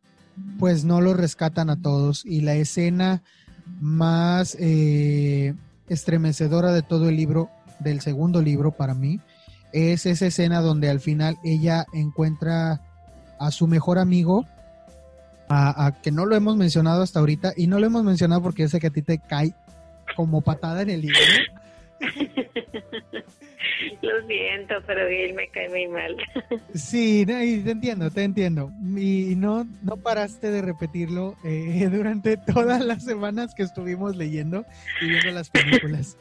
pues no lo rescatan a todos y la escena más eh, estremecedora de todo el libro, del segundo libro para mí, es esa escena donde al final ella encuentra a su mejor amigo, a, que no lo hemos mencionado hasta ahorita, y no lo hemos mencionado porque yo sé que a ti te cae como patada en el libro. Lo siento, pero él me cae muy mal. Sí, te entiendo, te entiendo. Y no, no paraste de repetirlo eh, durante todas las semanas que estuvimos leyendo y viendo las películas.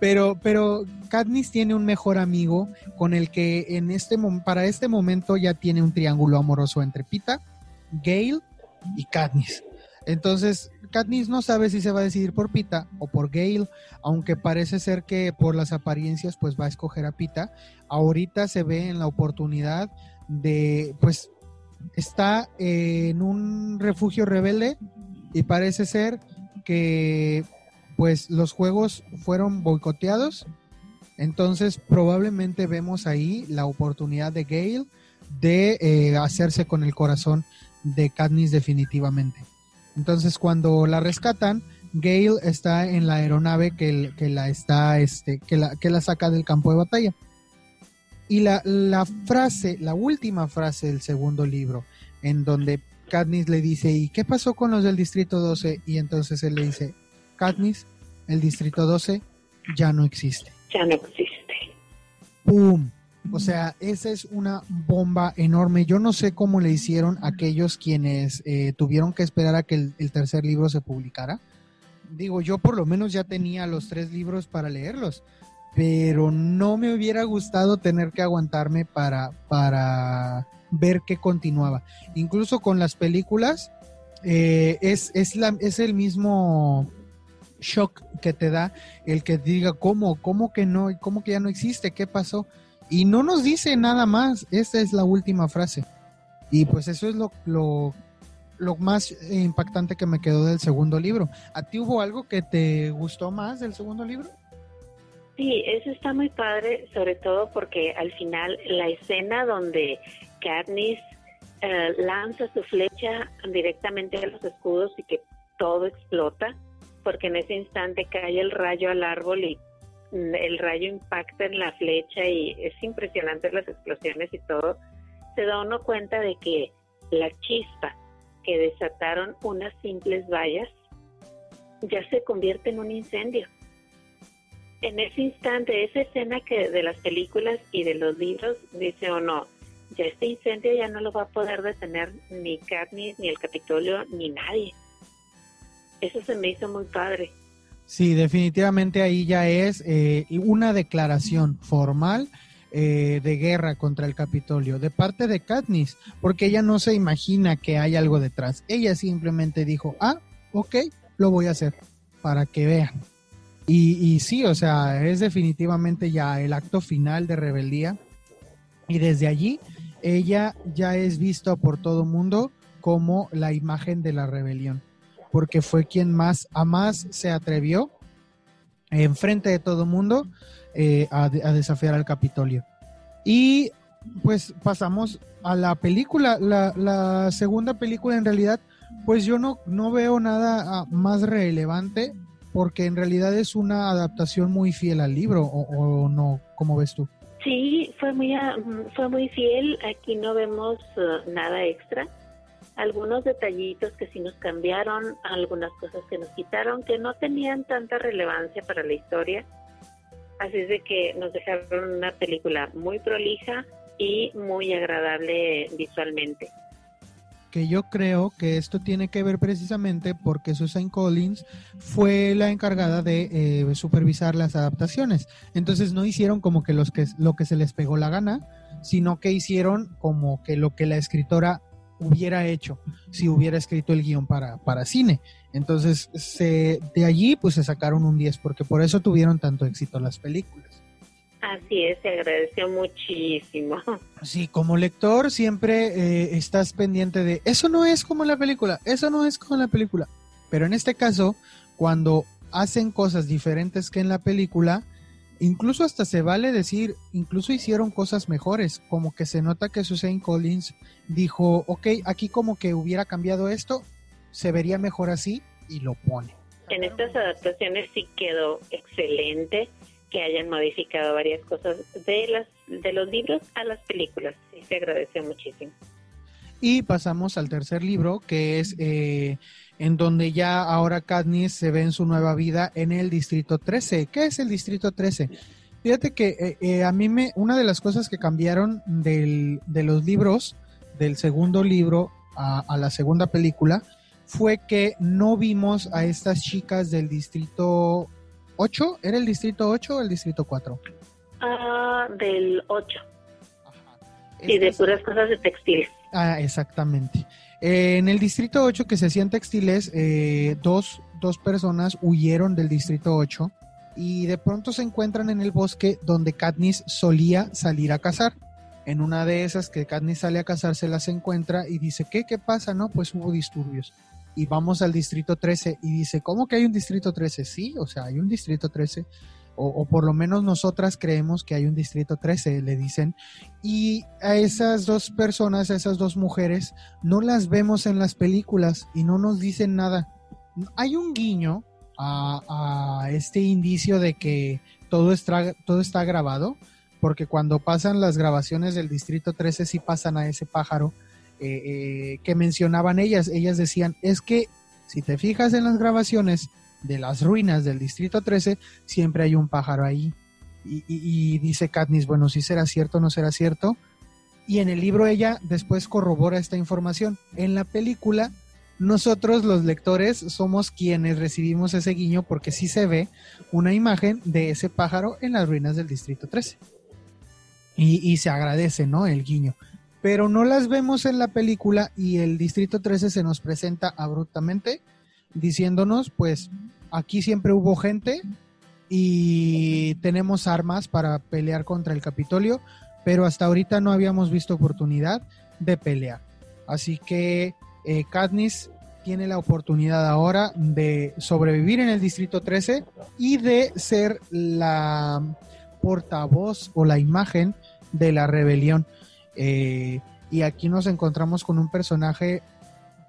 Pero, pero Katniss tiene un mejor amigo con el que en este para este momento ya tiene un triángulo amoroso entre Pita, Gale y Katniss. Entonces, Katniss no sabe si se va a decidir por Pita o por Gale, aunque parece ser que por las apariencias pues va a escoger a Pita. Ahorita se ve en la oportunidad de pues está en un refugio rebelde y parece ser que pues los juegos fueron boicoteados. Entonces probablemente vemos ahí la oportunidad de Gale de eh, hacerse con el corazón de Katniss definitivamente. Entonces, cuando la rescatan, Gale está en la aeronave que, que la está, este, que la, que la saca del campo de batalla. Y la, la, frase, la última frase del segundo libro, en donde Katniss le dice, ¿y qué pasó con los del Distrito 12? Y entonces él le dice, Katniss, el Distrito 12 ya no existe. Ya no existe. ¡Pum! O sea, esa es una bomba enorme. Yo no sé cómo le hicieron aquellos quienes eh, tuvieron que esperar a que el, tercer libro se publicara. Digo, yo por lo menos ya tenía los tres libros para leerlos, pero no me hubiera gustado tener que aguantarme para, para ver qué continuaba. Incluso con las películas, eh, es, es, la, es el mismo shock que te da el que diga cómo, cómo que no, cómo que ya no existe, qué pasó y no nos dice nada más, esta es la última frase. Y pues eso es lo, lo, más impactante que me quedó del segundo libro. ¿A ti hubo algo que te gustó más del segundo libro? Sí, eso está muy padre, sobre todo porque al final la escena donde Katniss eh, lanza su flecha directamente a los escudos y que todo explota, porque en ese instante cae el rayo al árbol y el rayo impacta en la flecha y es impresionante las explosiones y todo, se da uno cuenta de que la chispa que desataron unas simples vallas ya se convierte en un incendio. En ese instante, esa escena que de las películas y de los libros dice o no, ya este incendio ya no lo va a poder detener ni Katniss, ni el Capitolio, ni nadie. Eso se me hizo muy padre. Sí, definitivamente ahí ya es eh, una declaración formal eh, de guerra contra el Capitolio de parte de Katniss, porque ella no se imagina que hay algo detrás. Ella simplemente dijo, ah, ok, lo voy a hacer, para que vean. Y, y sí, o sea, es definitivamente ya el acto final de rebeldía. Y desde allí, ella ya es vista por todo mundo como la imagen de la rebelión porque fue quien más a más se atrevió enfrente de todo mundo eh, a, desafiar al Capitolio. Y pues pasamos a la película. La, segunda película en realidad, pues yo no, no veo nada ah, más relevante porque en realidad es una adaptación muy fiel al libro, o, no, ¿cómo ves tú? Sí, fue muy, ah, fue muy fiel. Aquí no vemos ah, nada extra. Algunos detallitos que sí nos cambiaron, algunas cosas que nos quitaron, que no tenían tanta relevancia para la historia. Así es de que nos dejaron una película muy prolija y muy agradable visualmente que yo creo que esto tiene que ver precisamente porque Susan Collins fue la encargada de eh, supervisar las adaptaciones. Entonces no hicieron como que, los que lo que se les pegó la gana, sino que hicieron como que lo que la escritora hubiera hecho si hubiera escrito el guion para, para cine. Entonces se, de allí pues se sacaron un 10 porque por eso tuvieron tanto éxito las películas. Así es, se agradeció muchísimo. Sí, como lector siempre eh, estás pendiente de, eso no es como la película, eso no es como la película. Pero en este caso, cuando hacen cosas diferentes que en la película, incluso hasta se vale decir, incluso hicieron cosas mejores, como que se nota que Susan Collins dijo, ok, aquí como que hubiera cambiado esto, se vería mejor así y lo pone. En estas adaptaciones sí quedó excelente que hayan modificado varias cosas de las de los libros a las películas. Sí, se agradece muchísimo. Y pasamos al tercer libro, que es eh, en donde ya ahora Katniss se ve en su nueva vida en el Distrito 13. ¿Qué es el Distrito 13? Fíjate que eh, eh, a mí me, una de las cosas que cambiaron del, de los libros, del segundo libro a, a la segunda película, fue que no vimos a estas chicas del Distrito 8, ¿era el distrito 8 o el distrito 4? Ah, del 8. Y de puras cosas de textiles. Ah, exactamente. Eh, en el distrito 8 que se hacían textiles, eh, dos, dos personas huyeron del distrito 8 y de pronto se encuentran en el bosque donde Katniss solía salir a cazar. En una de esas que Katniss sale a cazar se las encuentra y dice, ¿qué? ¿Qué pasa? No, pues hubo disturbios y vamos al distrito 13 y dice, ¿cómo que hay un distrito 13? Sí, o sea, hay un distrito 13. O, por lo menos nosotras creemos que hay un distrito 13, le dicen. Y a esas dos personas, a esas dos mujeres, no las vemos en las películas y no nos dicen nada. Hay un guiño a, este indicio de que todo está, todo está grabado, porque cuando pasan las grabaciones del distrito 13 sí pasan a ese pájaro eh, eh, que mencionaban ellas. Ellas decían, es que si te fijas en las grabaciones de las ruinas del Distrito 13, siempre hay un pájaro ahí. Y, dice Katniss, bueno, si será cierto o no será cierto. Y en el libro ella después corrobora esta información. En la película, nosotros los lectores somos quienes recibimos ese guiño porque sí se ve una imagen de ese pájaro en las ruinas del Distrito 13. Y, y se agradece, ¿no? El guiño pero no las vemos en la película y el Distrito 13 se nos presenta abruptamente diciéndonos, pues aquí siempre hubo gente y tenemos armas para pelear contra el Capitolio, pero hasta ahorita no habíamos visto oportunidad de pelear. Así que eh, Katniss tiene la oportunidad ahora de sobrevivir en el Distrito 13 y de ser la portavoz o la imagen de la rebelión. Eh, y aquí nos encontramos con un personaje,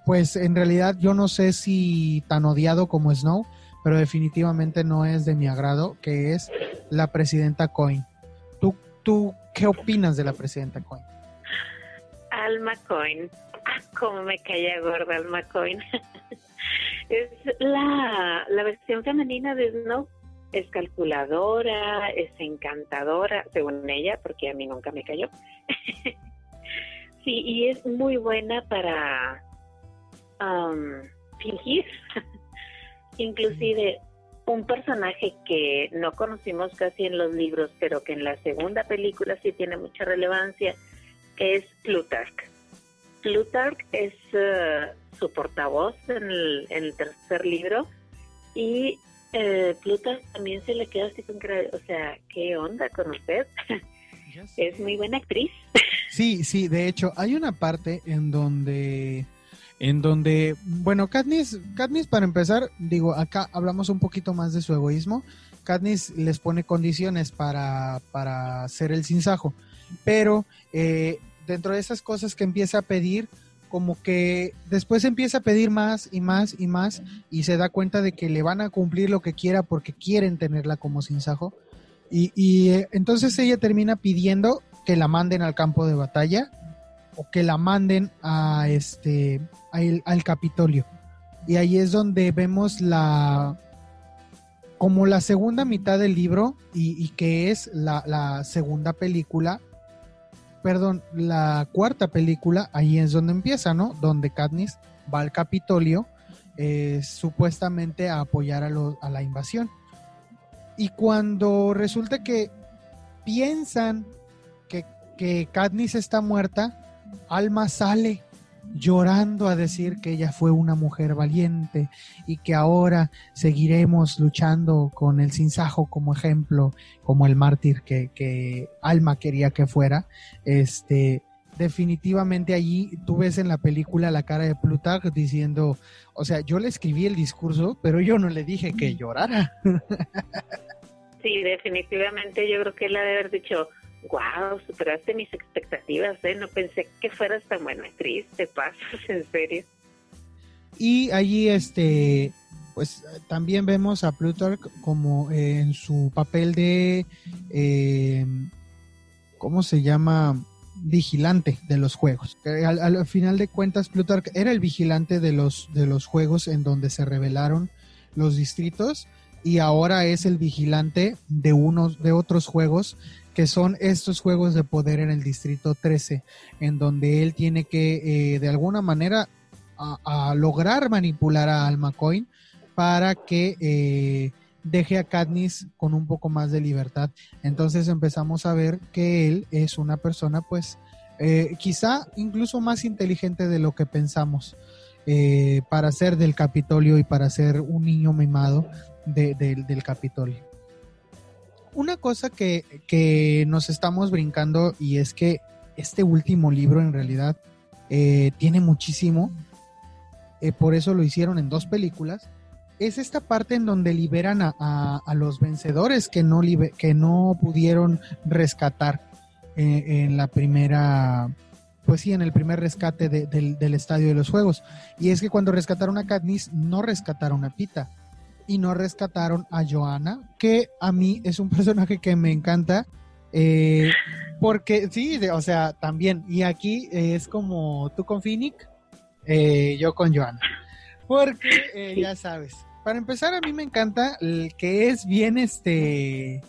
pues en realidad yo no sé si tan odiado como Snow, pero definitivamente no es de mi agrado, que es la presidenta Coin. ¿Tú, tú qué opinas de la presidenta Coin? Alma Coin. Ah, cómo me caía gorda Alma Coin. es la, la versión femenina de Snow. Es calculadora, es encantadora, según ella, porque a mí nunca me cayó. sí, y es muy buena para um, fingir. Inclusive un personaje que no conocimos casi en los libros, pero que en la segunda película sí tiene mucha relevancia, es Plutarch. Plutarch es uh, su portavoz en el, tercer libro y eh, Plutarch también se le queda así con o sea, ¿qué onda con usted? es muy buena actriz. Sí, sí, de hecho, hay una parte en donde en donde, bueno, Katniss, Katniss para empezar, digo, acá hablamos un poquito más de su egoísmo. Katniss les pone condiciones para, para hacer el sinsajo, pero eh, dentro de esas cosas que empieza a pedir, como que después empieza a pedir más y más y más y se da cuenta de que le van a cumplir lo que quiera porque quieren tenerla como sinsajo. Y, y eh, entonces ella termina pidiendo que la manden al campo de batalla o que la manden a este al Capitolio. Y ahí es donde vemos la como la segunda mitad del libro y, que es la, segunda película, perdón, la cuarta película, ahí es donde empieza, ¿no? Donde Katniss va al Capitolio eh, supuestamente a apoyar a, a la invasión. Y cuando resulta que piensan que, que está muerta, Alma sale llorando a decir que ella fue una mujer valiente y que ahora seguiremos luchando con el sinsajo como ejemplo, como el mártir que, Alma quería que fuera. Este, definitivamente allí tú ves en la película la cara de Plutarch diciendo, o sea, yo le escribí el discurso, pero yo no le dije que llorara. Sí, definitivamente yo creo que él ha de haber dicho, wow, superaste mis expectativas, ¿eh? No pensé que fueras tan buena actriz, te pasas, en serio. Y allí, este, pues también vemos a Plutarch como en su papel de, eh, ¿cómo se llama? Vigilante de los juegos. Al, al, final de cuentas, Plutarch era el vigilante de los, de los juegos en donde se revelaron los distritos y ahora es el vigilante de unos de otros juegos que son estos juegos de poder en el Distrito 13, en donde él tiene que eh, de alguna manera a, lograr manipular a Alma Coin para que eh, deje a Katniss con un poco más de libertad. Entonces empezamos a ver que él es una persona pues eh, quizá incluso más inteligente de lo que pensamos. para ser del Capitolio y para ser un niño mimado del Capitolio una cosa que, nos estamos brincando y es que este último libro en realidad eh, tiene muchísimo, eh, por eso lo hicieron en dos películas, es esta parte en donde liberan a, los vencedores que no, que no pudieron rescatar eh, en la primera, pues sí, en el primer rescate del, del, estadio de los juegos. Y es que cuando rescataron a Katniss, no rescataron a Pita y no rescataron a Joanna, que a mí es un personaje que me encanta. Eh, porque sí, o sea, también. Y aquí es como tú con Finnick, eh, yo con Joanna. Porque eh, ya sabes, para empezar a mí me encanta el que es bien este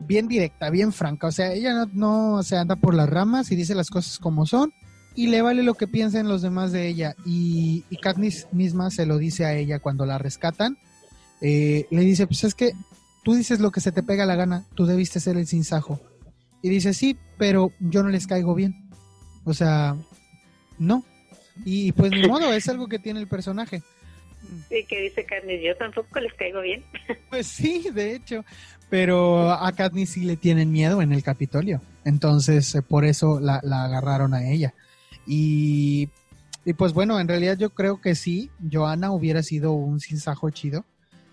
bien directa, bien franca, o sea, ella no, no se anda por las ramas y dice las cosas como son y le vale lo que piensen los demás de ella y, y Katniss misma se lo dice a ella cuando la rescatan eh, le dice, pues es que tú dices lo que se te pega la gana, tú debiste ser el sinsajo. Y dice, sí, pero yo no les caigo bien. O sea, no. Y pues ni modo, es algo que tiene el personaje. Sí, que dice Katniss, yo tampoco les caigo bien. Pues sí, de hecho. Pero a Katniss sí le tienen miedo en el Capitolio. Entonces, eh, por eso la, la agarraron a ella. Y, y, pues bueno, en realidad yo creo que sí, Joana hubiera sido un sinsajo chido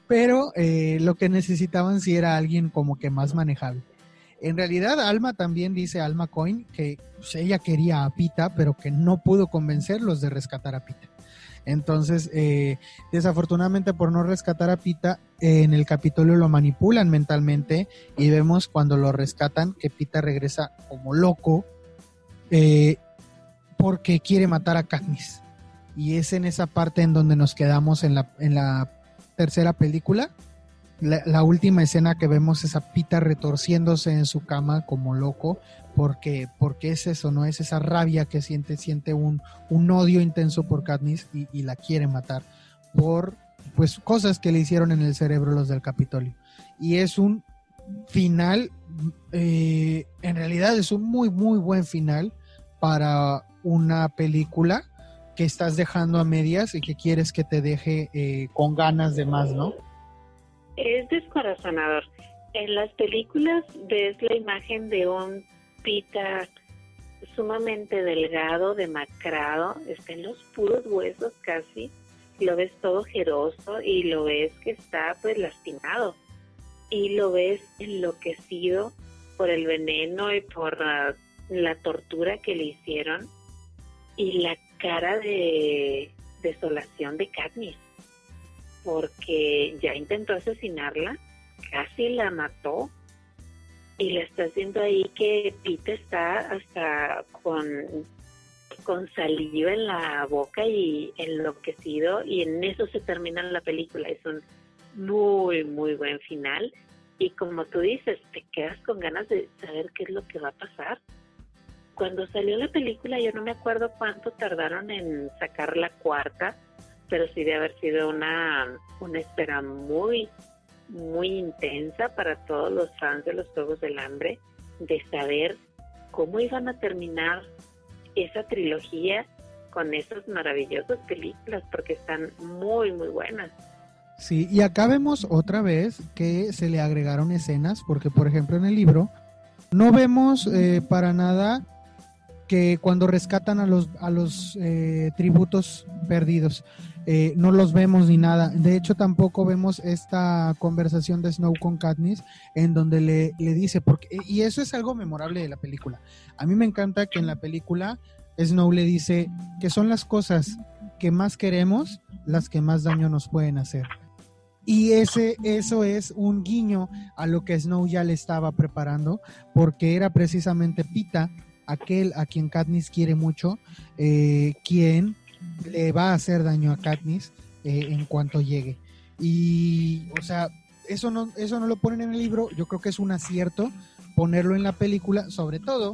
pero eh, lo que necesitaban sí era alguien como que más manejable. En realidad, Alma también dice, Alma Coin, que pues, ella quería a Pita, pero que no pudo convencerlos de rescatar a Pita. Entonces, eh, desafortunadamente por no rescatar a Pita, en el Capitolio lo manipulan mentalmente y vemos cuando lo rescatan que Pita regresa como loco eh, porque quiere matar a Katniss. Y es en esa parte en donde nos quedamos en la, en la tercera película. La, última escena que vemos es a Pita retorciéndose en su cama como loco, porque, porque es eso, ¿no? Es esa rabia que siente, siente un, un odio intenso por Katniss y, la quiere matar por pues cosas que le hicieron en el cerebro los del Capitolio. Y es un final, eh, en realidad es un muy, muy buen final para una película que estás dejando a medias y que quieres que te deje eh, con ganas de más, ¿no? Es descorazonador. En las películas ves la imagen de un Pita sumamente delgado, demacrado, está en los puros huesos casi, lo ves todo jeroso y lo ves que está pues lastimado y lo ves enloquecido por el veneno y por la tortura que le hicieron y la cara de desolación de Katniss porque ya intentó asesinarla, casi la mató y le está haciendo ahí que Pete está hasta con, con saliva en la boca y enloquecido y en eso se termina la película. Es un muy, muy buen final y como tú dices, te quedas con ganas de saber qué es lo que va a pasar. Cuando salió la película yo no me acuerdo cuánto tardaron en sacar la cuarta, pero sí de haber sido una, una espera muy, muy intensa para todos los fans de los Juegos del Hambre de saber cómo iban a terminar esa trilogía con esas maravillosas películas porque están muy muy buenas. Sí, y acá vemos otra vez que se le agregaron escenas porque por ejemplo en el libro no vemos eh, para nada que cuando rescatan a los, a los eh, tributos perdidos, eh, no los vemos ni nada. De hecho, tampoco vemos esta conversación de Snow con Katniss en donde le, le dice, porque, y eso es algo memorable de la película. A mí me encanta que en la película Snow le dice que son las cosas que más queremos las que más daño nos pueden hacer. Y ese, eso es un guiño a lo que Snow ya le estaba preparando, porque era precisamente Pita, aquel a quien Katniss quiere mucho, eh, quien le va a hacer daño a Katniss eh, en cuanto llegue. Y, o sea, eso no, eso no lo ponen en el libro, yo creo que es un acierto ponerlo en la película, sobre todo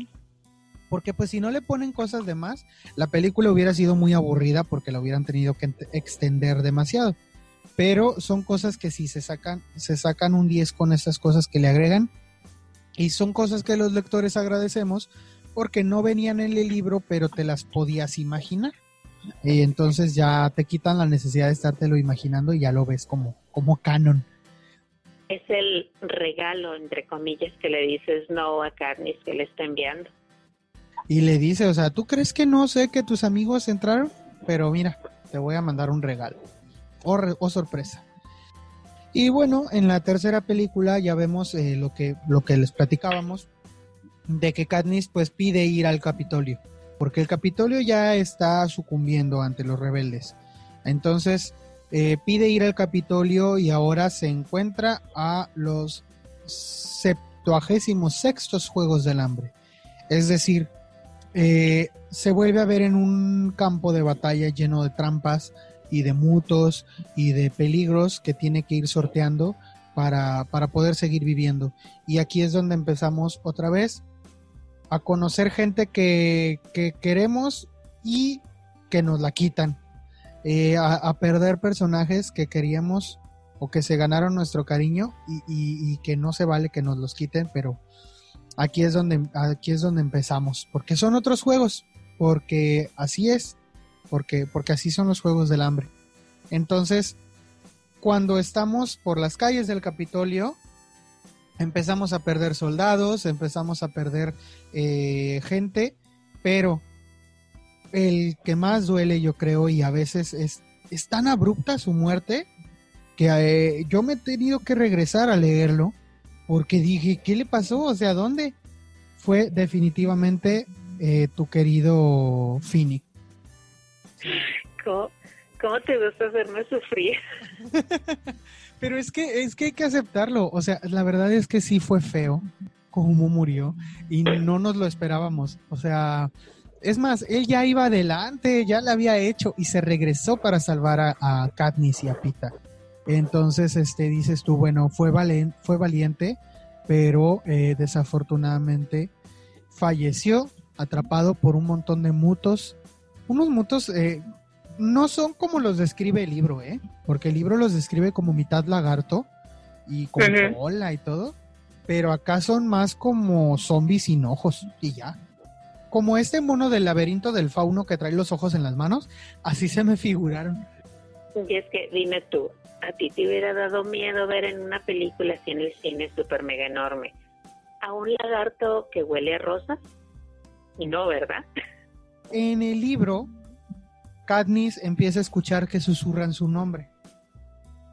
porque pues si no le ponen cosas de más, la película hubiera sido muy aburrida porque la hubieran tenido que extender demasiado. Pero son cosas que si se sacan, se sacan un 10 con esas cosas que le agregan. Y son cosas que los lectores agradecemos porque no venían en el libro, pero te las podías imaginar. Y entonces ya te quitan la necesidad de estártelo imaginando y ya lo ves como, como canon. Es el regalo, entre comillas, que le dices no a Carnis que le está enviando. Y le dice, o sea, ¿tú crees que no sé que tus amigos entraron? Pero mira, te voy a mandar un regalo. O, o sorpresa. Y bueno, en la tercera película ya vemos eh, lo, que, lo que les platicábamos, de que Katniss pues pide ir al Capitolio porque el Capitolio ya está sucumbiendo ante los rebeldes. Entonces eh, pide ir al Capitolio y ahora se encuentra a los septuagésimos sextos Juegos del Hambre. Es decir, eh, se vuelve a ver en un campo de batalla lleno de trampas y de mutos y de peligros que tiene que ir sorteando para, para poder seguir viviendo. Y aquí es donde empezamos otra vez a conocer gente que, queremos y que nos la quitan, eh, a, perder personajes que queríamos o que se ganaron nuestro cariño y, que no se vale que nos los quiten, pero aquí es donde aquí es donde empezamos, porque son otros juegos, porque así es, porque porque así son los juegos del hambre. Entonces, cuando estamos por las calles del Capitolio, empezamos a perder soldados, empezamos a perder eh, gente, pero el que más duele yo creo y a veces es, es tan abrupta su muerte que eh, yo me he tenido que regresar a leerlo porque dije, ¿qué le pasó? O sea, ¿dónde? Fue definitivamente eh, tu querido Finnick. ¿Cómo, ¿Cómo te gusta hacerme sufrir? Pero es que, es que hay que aceptarlo. O sea, la verdad es que sí fue feo cómo murió y no nos lo esperábamos. O sea, es más, él ya iba adelante, ya lo había hecho y se regresó para salvar a, Katniss y a Pita. Entonces, este, dices tú, bueno, fue, valen, fue valiente, pero eh, desafortunadamente falleció atrapado por un montón de mutos. Unos mutos eh, no son como los describe el libro, ¿eh? Porque el libro los describe como mitad lagarto y con cola y todo. Pero acá son más como zombies sin ojos y ya. Como este mono del laberinto del fauno que trae los ojos en las manos, así se me figuraron. Y es que dime tú, a ti te hubiera dado miedo ver en una película así en el cine súper mega enorme a un lagarto que huele a rosas. Y no, ¿verdad? En el libro, Katniss empieza a escuchar que susurran su nombre.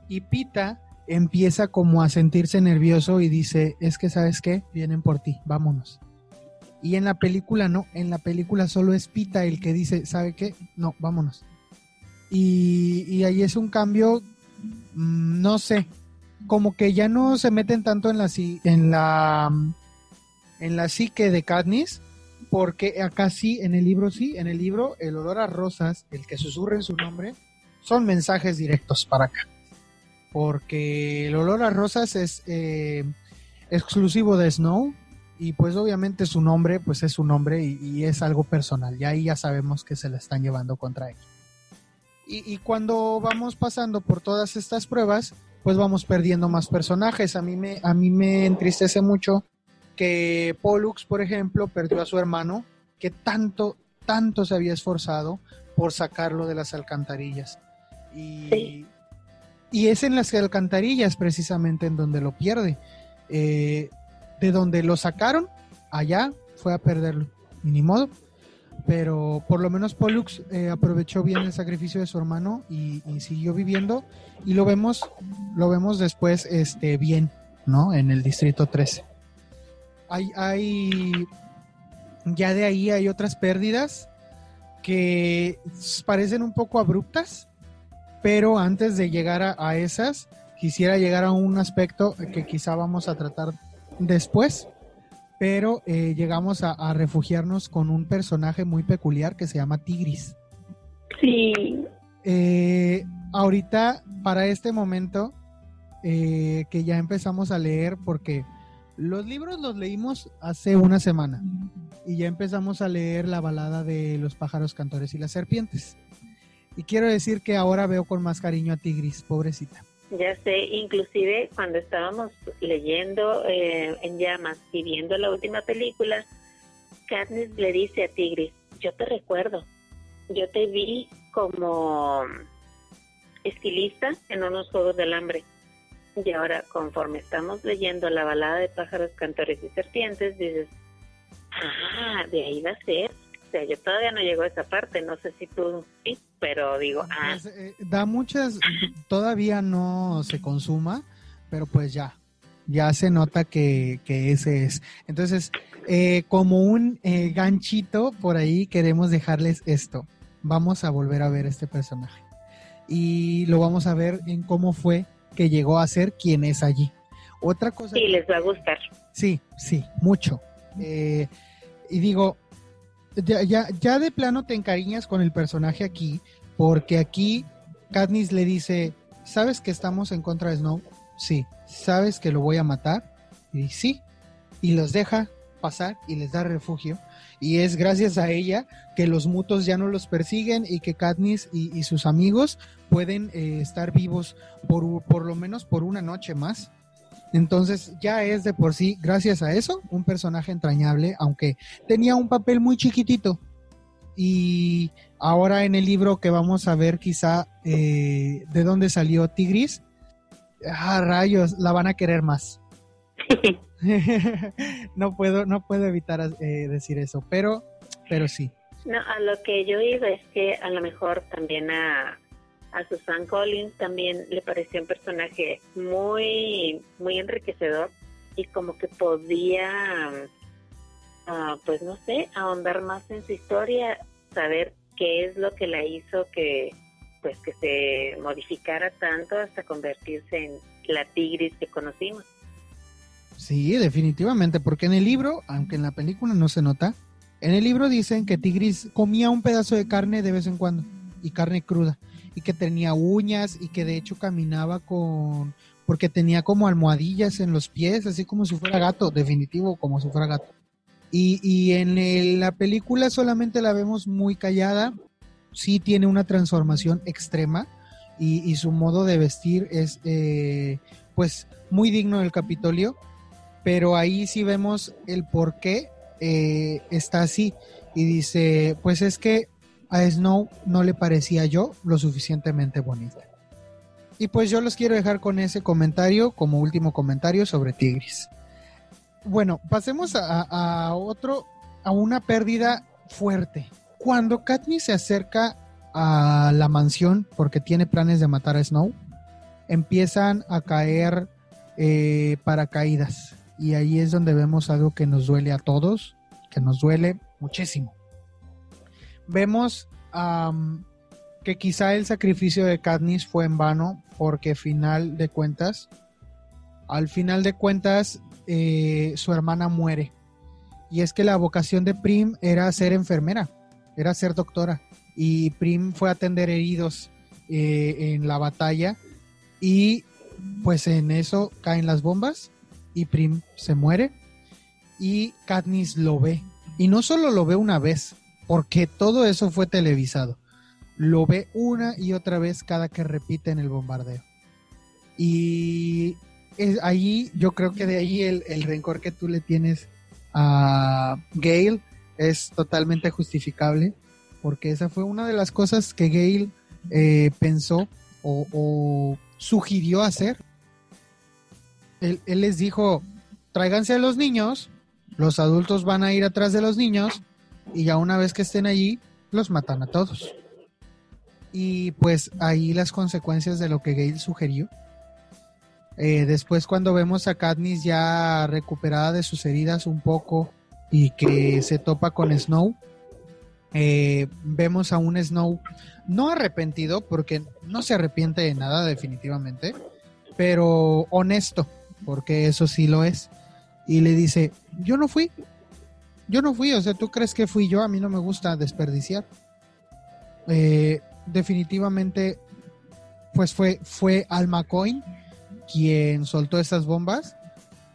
Y Pita empieza como a sentirse nervioso y dice, es que sabes qué, vienen por ti, vámonos. Y en la película no, en la película solo es Pita el que dice, ¿sabe qué? No, vámonos. Y, ahí es un cambio, mm, no sé, como que ya no se meten tanto en la, en la, en la psique de Katniss, porque acá sí, en el libro sí, en el libro el olor a rosas, el que susurre en su nombre, son mensajes directos para acá. Porque el olor a rosas es eh, exclusivo de Snow y pues obviamente su nombre pues es su nombre y, es algo personal. Y ahí ya sabemos que se la están llevando contra él. Y, cuando vamos pasando por todas estas pruebas, pues vamos perdiendo más personajes. A mí me, a mí me entristece mucho que Pollux, por ejemplo, perdió a su hermano, que tanto, tanto se había esforzado por sacarlo de las alcantarillas. Y, es en las alcantarillas precisamente en donde lo pierde. Eh, de donde lo sacaron, allá fue a perderlo. Y ni modo. Pero por lo menos Pollux eh, aprovechó bien el sacrificio de su hermano y, y, siguió viviendo. Y lo vemos, lo vemos después este, bien, ¿no? En el distrito 13 hay, hay, ya de ahí hay otras pérdidas que parecen un poco abruptas, pero antes de llegar a, esas, quisiera llegar a un aspecto que quizá vamos a tratar después, pero eh, llegamos a, refugiarnos con un personaje muy peculiar que se llama Tigris. Sí. Eh, ahorita, para este momento, eh, que ya empezamos a leer, porque los libros los leímos hace una semana y ya empezamos a leer la balada de los pájaros cantores y las serpientes. Y quiero decir que ahora veo con más cariño a Tigris, pobrecita. Ya sé, inclusive cuando estábamos leyendo eh, en llamas y viendo la última película, Katniss le dice a Tigris, yo te recuerdo, yo te vi como estilista en unos Juegos del Hambre y ahora, conforme estamos leyendo la balada de pájaros, cantores y serpientes, dices, ah, de ahí va a ser. O sea, yo todavía no llego a esa parte, no sé si tú sí, pero digo, ah. Pues, eh, da muchas, todavía no se consuma, pero pues ya, ya se nota que, que ese es. Entonces, eh, como un eh, ganchito por ahí queremos dejarles esto. Vamos a volver a ver este personaje. Y lo vamos a ver en cómo fue que llegó a ser quien es allí. Otra cosa. Sí, les va a gustar. Sí, sí, mucho. Eh, y digo, ya, ya, de plano te encariñas con el personaje aquí, porque aquí Katniss le dice, ¿sabes que estamos en contra de Snow? Sí. ¿Sabes que lo voy a matar? Y sí. Y los deja pasar y les da refugio. Y es gracias a ella que los mutos ya no los persiguen y que Katniss y sus amigos pueden eh, estar vivos por, por lo menos por una noche más. Entonces ya es de por sí, gracias a eso, un personaje entrañable, aunque tenía un papel muy chiquitito. Y ahora en el libro que vamos a ver quizá eh, de dónde salió Tigris, ah, rayos, la van a querer más. no puedo, no puedo evitar eh, decir eso, pero, pero sí. No, a lo que yo iba es que a lo mejor también a, a Susan Collins también le pareció un personaje muy, muy enriquecedor y como que podía, ah, pues no sé, ahondar más en su historia, saber qué es lo que la hizo que, pues que se modificara tanto hasta convertirse en la tigris que conocimos. Sí, definitivamente, porque en el libro, aunque en la película no se nota, en el libro dicen que Tigris comía un pedazo de carne de vez en cuando y carne cruda y que tenía uñas y que de hecho caminaba con porque tenía como almohadillas en los pies, así como si fuera gato, definitivo como si fuera gato. Y, en la película solamente la vemos muy callada, sí tiene una transformación extrema y, su modo de vestir es eh, pues muy digno del Capitolio, pero ahí sí vemos el por qué eh, está así y dice, pues es que a Snow no le parecía yo lo suficientemente bonita. Y pues yo los quiero dejar con ese comentario como último comentario sobre Tigris. Bueno, pasemos a, otro a una pérdida fuerte. Cuando Katniss se acerca a la mansión porque tiene planes de matar a Snow, empiezan a caer eh, paracaídas. Y ahí es donde vemos algo que nos duele a todos, que nos duele muchísimo. Vemos que quizá el sacrificio de Katniss fue en vano porque final de cuentas, al final de cuentas, eh, su hermana muere. Y es que la vocación de Prim era ser enfermera, era ser doctora. Y Prim fue a atender heridos eh, en la batalla. Y pues en eso caen las bombas y Prim se muere. Y Katniss lo ve. Y no solo lo ve una vez, porque todo eso fue televisado. Lo ve una y otra vez cada que repite en el bombardeo. Y es ahí, yo creo que de ahí el, el rencor que tú le tienes a Gale es totalmente justificable, porque esa fue una de las cosas que Gale eh, pensó o, sugirió hacer. Él, les dijo, tráiganse a los niños, los adultos van a ir atrás de los niños y ya una vez que estén allí, los matan a todos. Y pues ahí las consecuencias de lo que Gale sugirió eh, después cuando vemos a Katniss ya recuperada de sus heridas un poco y que se topa con Snow, eh, vemos a un Snow no arrepentido, porque no se arrepiente de nada definitivamente, pero honesto, porque eso sí lo es. Y le dice, yo no fui, yo no fui, o sea, tú crees que fui yo, a mí no me gusta desperdiciar. Eh, definitivamente, pues fue, fue Alma Coin quien soltó esas bombas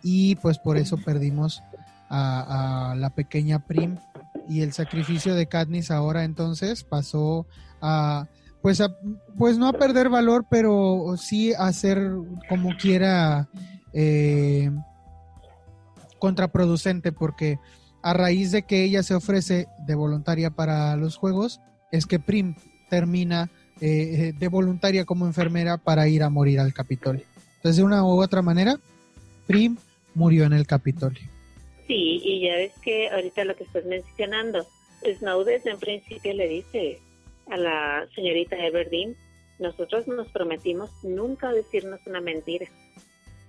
y pues por eso perdimos a, la pequeña Prim y el sacrificio de Katniss ahora entonces pasó a pues a, pues no a perder valor pero sí a ser como quiera eh, contraproducente porque a raíz de que ella se ofrece de voluntaria para los juegos es que Prim termina eh, de voluntaria como enfermera para ir a morir al Capitolio. Entonces, de una u otra manera, Prim murió en el Capitolio. Sí, y ya ves que ahorita lo que estás mencionando, Snow desde en principio le dice a la señorita Everdeen, nosotros nos prometimos nunca decirnos una mentira.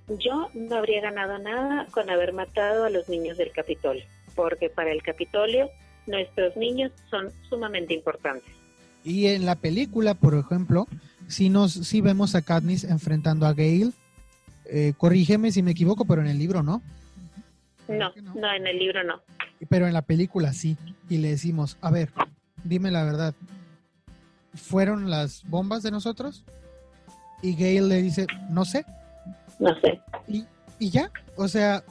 Yo no habría ganado nada con haber matado a los niños del Capitolio, porque para el Capitolio nuestros niños son sumamente importantes. Y en la película, por ejemplo, si nos, si vemos a Katniss enfrentando a Gale eh, corrígeme si me equivoco, pero en el libro no. No, no, en el libro no. Pero en la película sí. Y le decimos, a ver, dime la verdad. ¿Fueron las bombas de nosotros? Y Gail le dice, no sé. No sé. Y, ya, o sea,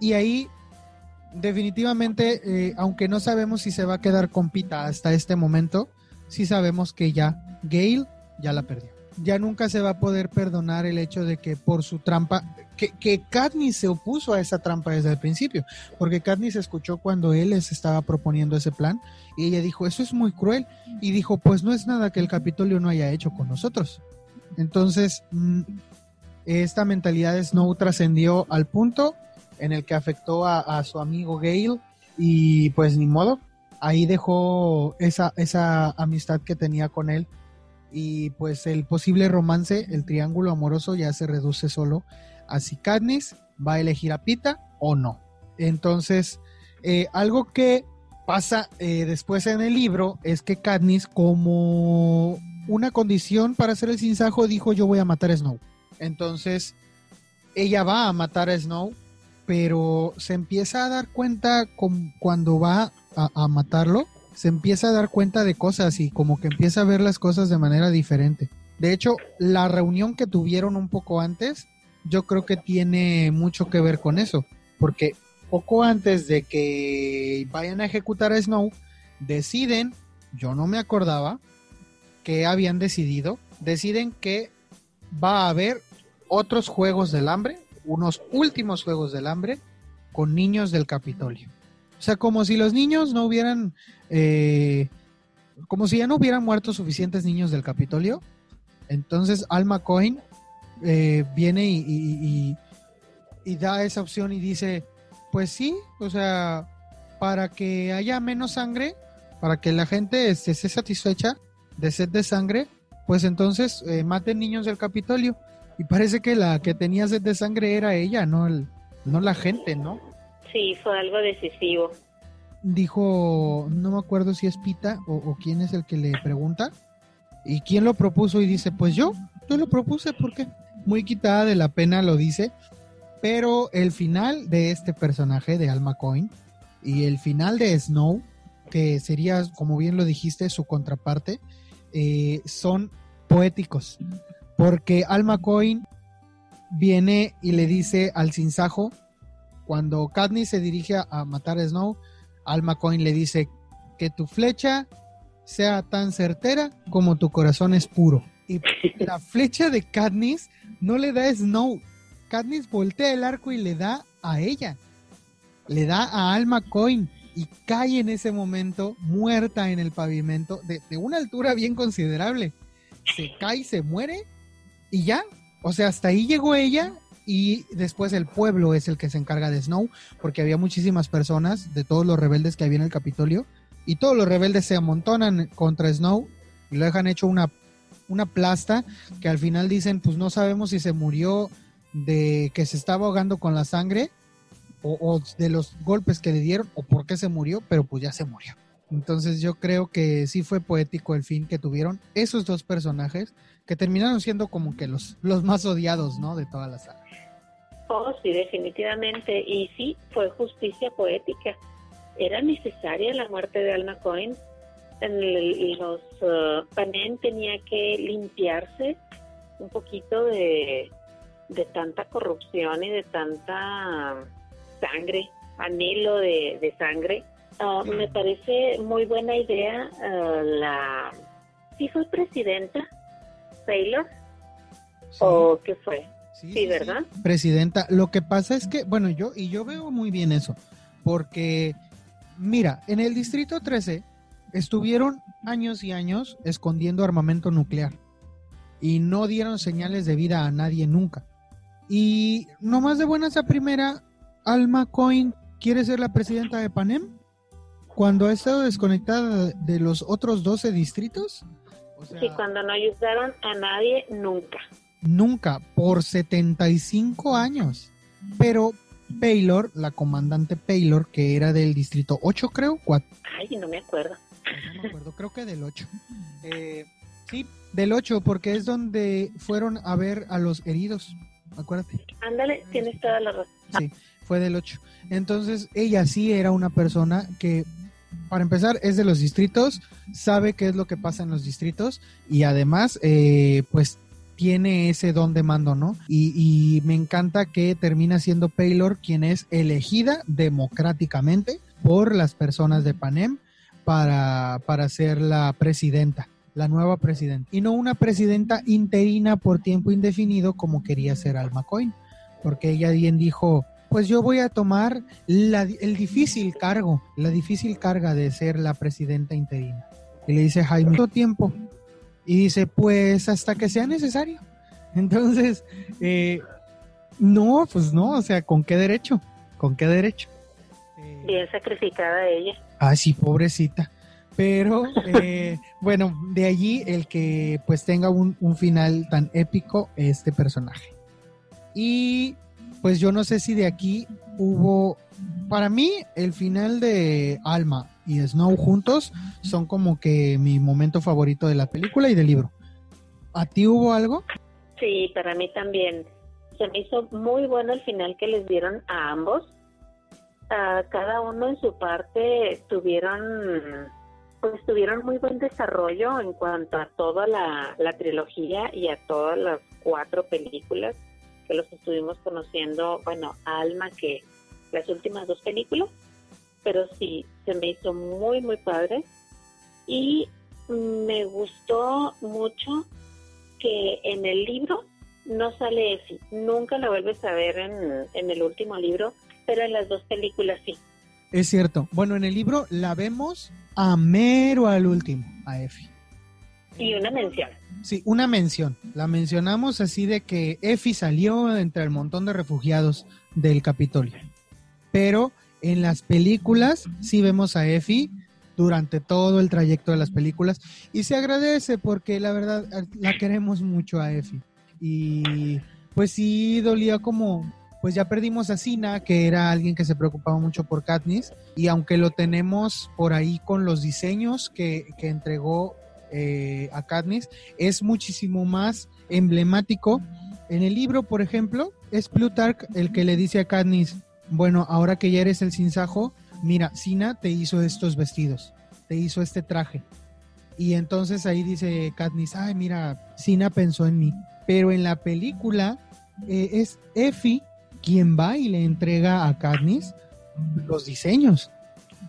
y ahí definitivamente, eh, aunque no sabemos si se va a quedar con Pita hasta este momento, sí sabemos que ya Gail ya la perdió ya nunca se va a poder perdonar el hecho de que por su trampa, que, que Katniss se opuso a esa trampa desde el principio, porque Katniss escuchó cuando él les estaba proponiendo ese plan y ella dijo, eso es muy cruel, y dijo, pues no es nada que el Capitolio no haya hecho con nosotros. Entonces, mm, esta mentalidad de Snow trascendió al punto en el que afectó a, su amigo Gale y pues ni modo, ahí dejó esa, esa amistad que tenía con él y pues el posible romance, el triángulo amoroso ya se reduce solo a si Katniss va a elegir a Pita o no. Entonces, eh, algo que pasa eh, después en el libro es que Katniss como una condición para hacer el sinsajo dijo yo voy a matar a Snow. Entonces, ella va a matar a Snow, pero se empieza a dar cuenta cuando va a matarlo se empieza a dar cuenta de cosas y como que empieza a ver las cosas de manera diferente. De hecho, la reunión que tuvieron un poco antes, yo creo que tiene mucho que ver con eso, porque poco antes de que vayan a ejecutar a Snow, deciden, yo no me acordaba, que habían decidido, deciden que va a haber otros juegos del hambre, unos últimos juegos del hambre, con niños del Capitolio. O sea, como si los niños no hubieran, eh, como si ya no hubieran muerto suficientes niños del Capitolio. Entonces Alma Cohen eh, viene y, da esa opción y dice, pues sí, o sea, para que haya menos sangre, para que la gente esté satisfecha de sed de sangre, pues entonces eh, maten niños del Capitolio. Y parece que la que tenía sed de sangre era ella, no, el, no la gente, ¿no? Sí, fue algo decisivo. Dijo, no me acuerdo si es Pita o, o quién es el que le pregunta, ¿y quién lo propuso? Y dice, pues yo, yo lo propuse, porque muy quitada de la pena lo dice, pero el final de este personaje de Alma Coin y el final de Snow, que sería, como bien lo dijiste, su contraparte, eh, son poéticos. Porque Alma Coin viene y le dice al sinsajo, cuando Katniss se dirige a matar a Snow, Alma Coin le dice que tu flecha sea tan certera como tu corazón es puro. Y la flecha de Katniss no le da a Snow, Katniss voltea el arco y le da a ella. Le da a Alma Coin y cae en ese momento muerta en el pavimento de, una altura bien considerable. Se cae, se muere y ya. O sea, hasta ahí llegó ella y después el pueblo es el que se encarga de Snow porque había muchísimas personas de todos los rebeldes que había en el Capitolio y todos los rebeldes se amontonan contra Snow y lo dejan hecho una, una plasta que al final dicen pues no sabemos si se murió de que se estaba ahogando con la sangre o, de los golpes que le dieron o por qué se murió, pero pues ya se murió. Entonces yo creo que sí fue poético el fin que tuvieron esos dos personajes que terminaron siendo como que los, los más odiados, ¿no? De toda la saga. Oh, sí, definitivamente. Y sí, fue justicia poética. Era necesaria la muerte de Alma Cohen. En los uh, tenía que limpiarse un poquito de, de tanta corrupción y de tanta sangre, anhelo de, sangre. Ah, me parece muy buena idea uh, la... ¿Sí fue presidenta Taylor? ¿O qué fue? Sí, ¿verdad? Presidenta. Lo que pasa es que, bueno, yo, y yo veo muy bien eso, porque, mira, en el Distrito 13 estuvieron años y años escondiendo armamento nuclear y no dieron señales de vida a nadie nunca. Y nomás de buenas a primera, Alma Coin quiere ser la presidenta de Panem cuando ha estado desconectada de los otros 12 distritos. Sí, cuando no ayudaron a nadie nunca. Nunca, por 75 años. Pero Paylor, la comandante Paylor, que era del distrito 8, creo. 4. Ay, no me acuerdo. No me acuerdo, creo que del 8. Eh, sí, del 8, porque es donde fueron a ver a los heridos acuérdate. Ándale, tienes toda la razón. Sí, fue del 8. Entonces, ella sí era una persona que, para empezar, es de los distritos, sabe qué es lo que pasa en los distritos y además, eh, pues tiene ese don de mando, ¿no? Y, me encanta que termina siendo Paylor quien es elegida democráticamente por las personas de Panem para, para ser la presidenta la nueva presidenta, y no una presidenta interina por tiempo indefinido como quería ser Alma Coin, porque ella bien dijo, pues yo voy a tomar el difícil cargo, la difícil carga de ser la presidenta interina. Y le dice Jaime, ¿cuánto tiempo? Y dice, pues hasta que sea necesario. Entonces, eh, no, pues no, o sea, ¿con qué derecho? ¿Con qué derecho? Bien sacrificada ella. Ah, sí, pobrecita. Pero eh, bueno, de allí el que pues tenga un, final tan épico este personaje. Y pues yo no sé si de aquí hubo, para mí el final de Alma y Snow juntos son como que mi momento favorito de la película y del libro. ¿A ti hubo algo? Sí, para mí también. Se me hizo muy bueno el final que les dieron a ambos. Cada uno en su parte tuvieron pues tuvieron muy buen desarrollo en cuanto a toda la, trilogía y a todas las cuatro películas que los estuvimos conociendo, bueno, Alma que las últimas dos películas, pero sí, se me hizo muy, muy padre y me gustó mucho que en el libro no sale Effie, nunca la vuelves a ver en, en el último libro, pero en las dos películas sí. Es cierto. Bueno, en el libro la vemos a mero al último, a Efi. Y una mención. Sí, una mención. La mencionamos así de que Efi salió entre el montón de refugiados del Capitolio. Pero En las películas sí vemos a Effie durante todo el trayecto de las películas y se agradece porque la verdad la queremos mucho a Effie. Y pues sí dolía como, pues ya perdimos a Sina, que era alguien que se preocupaba mucho por Katniss, y aunque lo tenemos por ahí con los diseños que, que entregó eh, a Katniss, es muchísimo más emblemático. En el libro, por ejemplo, es Plutarch el que le dice a Katniss, bueno, ahora que ya eres el sinsajo, mira, Sina te hizo estos vestidos, te hizo este traje. Y entonces ahí dice Katniss, ay, mira, Sina pensó en mí. Pero en la película eh, es Effie quien va y le entrega a Katniss los diseños.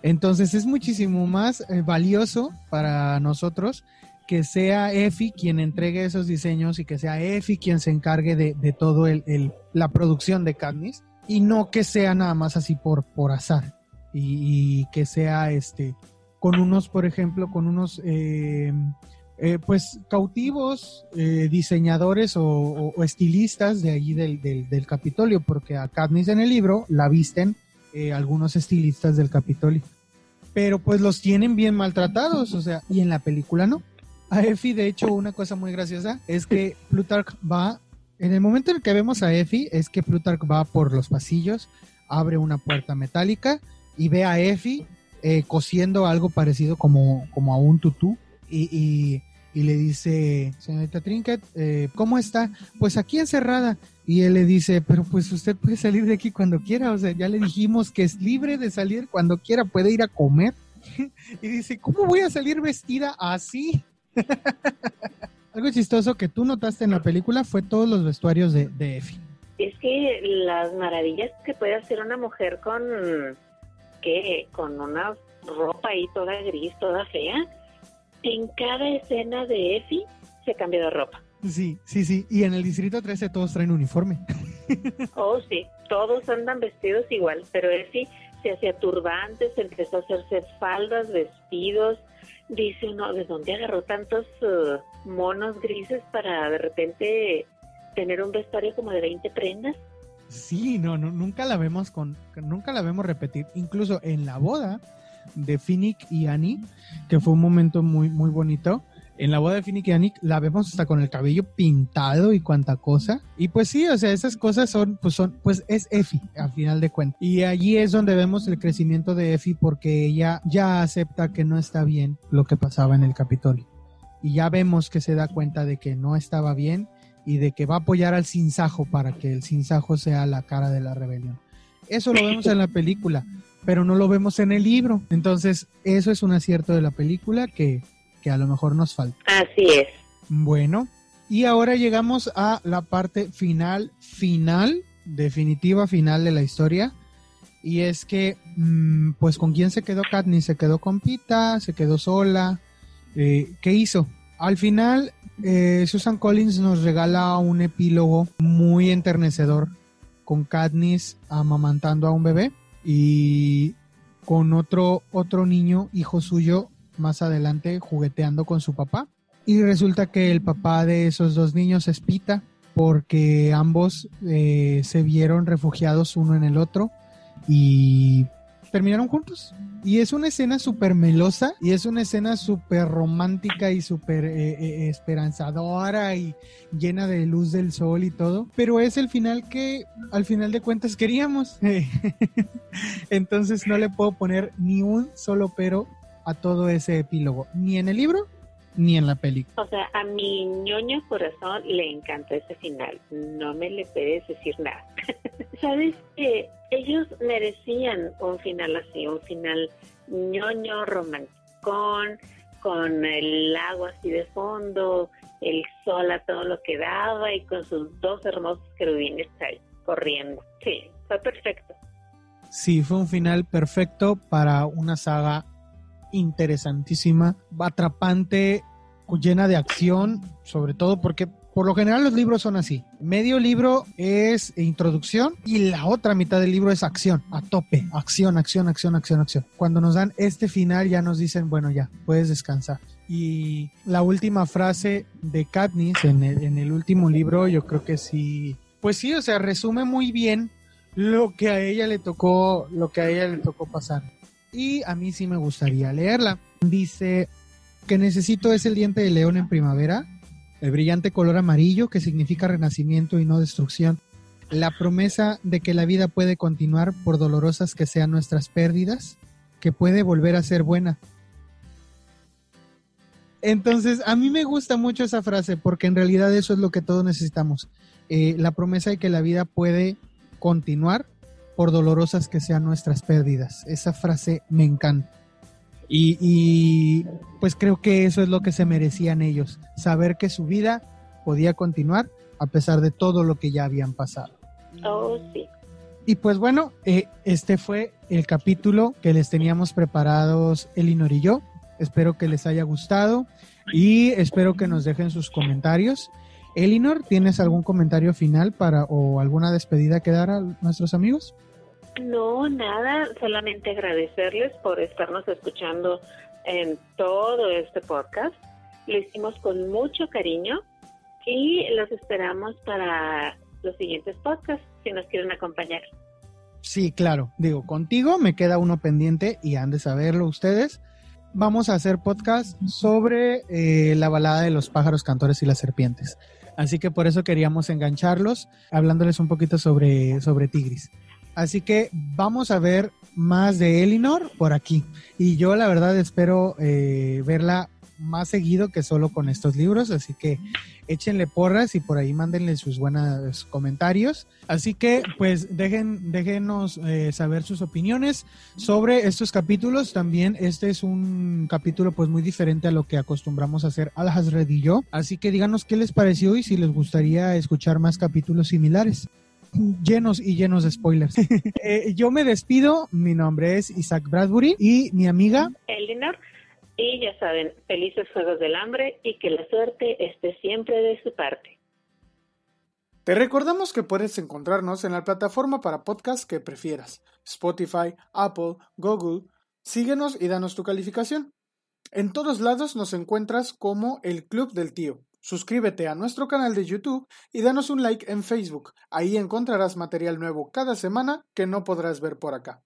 Entonces es muchísimo más eh, valioso para nosotros que sea Effie quien entregue esos diseños y que sea Effie quien se encargue de, de todo el, la producción de Katniss y no que sea nada más así por, por azar y, que sea este con unos, por ejemplo, con unos eh, eh, pues cautivos diseñadores o, estilistas de allí del, del, Capitolio, porque a Katniss en el libro la visten eh, algunos estilistas del Capitolio. Pero pues los tienen bien maltratados, o sea, y en la película no. A Effie, de hecho, una cosa muy graciosa es que Plutarch va, en el momento en el que vemos a Effie, es que Plutarch va por los pasillos, abre una puerta metálica y ve a Effie cosiendo algo parecido como, como a un tutú. y, y le dice, señorita Trinket, eh, ¿cómo está? Pues aquí encerrada. Y él le dice, pero pues usted puede salir de aquí cuando quiera, o sea, ya le dijimos que es libre de salir cuando quiera, puede ir a comer. y dice, ¿cómo voy a salir vestida así? Algo chistoso que tú notaste en la película fue todos los vestuarios de, Effie. Es que las maravillas que puede hacer una mujer con, ¿qué? Con una ropa ahí toda gris, toda fea en cada escena de Effie se cambia de ropa. Sí, sí, sí. Y en el Distrito 13 todos traen uniforme. oh, sí. Todos andan vestidos igual, pero Effie se hacía turbantes, empezó a hacerse faldas, vestidos. Dice uno, ¿de dónde agarró tantos uh, monos grises para de repente tener un vestuario como de 20 prendas? Sí, no, no, nunca la vemos con, nunca la vemos repetir. Incluso en la boda, de Finnick y Annie, que fue un momento muy, muy bonito. En la boda de Finnick y Annie la vemos hasta con el cabello pintado y cuanta cosa. Y pues sí, o sea, esas cosas son, pues son, pues es Effie, al final de cuentas. Y allí es donde vemos el crecimiento de Effie porque ella ya acepta que no está bien lo que pasaba en el Capitolio. Y ya vemos que se da cuenta de que no estaba bien y de que va a apoyar al sinsajo para que el sinsajo sea la cara de la rebelión. Eso lo vemos en la película pero no lo vemos en el libro. Entonces, eso es un acierto de la película que, a lo mejor nos falta. Así es. Bueno, y ahora llegamos a la parte final, final, definitiva final de la historia. Y es que, mm, pues, ¿con quién se quedó Katniss? Se quedó con Pita, se quedó sola. Eh, ¿Qué hizo? Al final, eh, Susan Collins nos regala un epílogo muy enternecedor con Katniss amamantando a un bebé y con otro, otro niño, hijo suyo, más adelante jugueteando con su papá. Y resulta que el papá de esos dos niños es Pita, porque ambos eh, se vieron refugiados uno en el otro y terminaron juntos. Y es una escena súper melosa y es una escena súper romántica y súper eh, eh, esperanzadora y llena de luz del sol y todo. Pero es el final que al final de cuentas queríamos. Entonces no le puedo poner ni un solo pero a todo ese epílogo, ni en el libro ni en la película. O sea, a mi ñoño corazón le encantó ese final. No me le puedes decir nada. Sabes que ellos merecían un final así, un final ñoño, romanticón, con el agua así de fondo, el sol a todo lo que daba y con sus dos hermosos querubines ahí corriendo. Sí, fue perfecto. Sí, fue un final perfecto para una saga interesantísima, atrapante, llena de acción, sobre todo porque por lo general los libros son así. Medio libro es introducción y la otra mitad del libro es acción, a tope, acción, acción, acción, acción, acción. Cuando nos dan este final ya nos dicen, bueno, ya, puedes descansar. Y la última frase de Katniss en el, en el último libro, yo creo que sí, pues sí, o sea, resume muy bien lo que a ella le tocó, lo que a ella le tocó pasar. Y a mí sí me gustaría leerla. Dice que necesito es el diente de león en primavera, el brillante color amarillo que significa renacimiento y no destrucción. La promesa de que la vida puede continuar por dolorosas que sean nuestras pérdidas, que puede volver a ser buena. Entonces, a mí me gusta mucho esa frase porque en realidad eso es lo que todos necesitamos. Eh, la promesa de que la vida puede continuar por dolorosas que sean nuestras pérdidas. Esa frase me encanta. Y, y, pues creo que eso es lo que se merecían ellos, saber que su vida podía continuar a pesar de todo lo que ya habían pasado. Oh, sí. Y pues bueno, eh, este fue el capítulo que les teníamos preparados Elinor y yo. Espero que les haya gustado y espero que nos dejen sus comentarios. Elinor, ¿tienes algún comentario final para o alguna despedida que dar a nuestros amigos? No, nada, solamente agradecerles por estarnos escuchando en todo este podcast. Lo hicimos con mucho cariño y los esperamos para los siguientes podcasts si nos quieren acompañar. Sí, claro. Digo, contigo me queda uno pendiente y han de saberlo ustedes. Vamos a hacer podcast sobre eh, la balada de los pájaros cantores y las serpientes. Así que por eso queríamos engancharlos hablándoles un poquito sobre, sobre Tigris. Así que vamos a ver más de Elinor por aquí. Y yo la verdad espero eh, verla más seguido que solo con estos libros, así que échenle porras y por ahí mándenle sus buenos comentarios. Así que pues dejen, déjenos eh, saber sus opiniones sobre estos capítulos. También este es un capítulo pues muy diferente a lo que acostumbramos a hacer Al Hazred y yo. Así que díganos qué les pareció y si les gustaría escuchar más capítulos similares llenos y llenos de spoilers. Eh, yo me despido, mi nombre es Isaac Bradbury y mi amiga Elinor. Y ya saben, felices Juegos del Hambre y que la suerte esté siempre de su parte. Te recordamos que puedes encontrarnos en la plataforma para podcast que prefieras, Spotify, Apple, Google. Síguenos y danos tu calificación. En todos lados nos encuentras como el Club del Tío. Suscríbete a nuestro canal de YouTube y danos un like en Facebook. Ahí encontrarás material nuevo cada semana que no podrás ver por acá.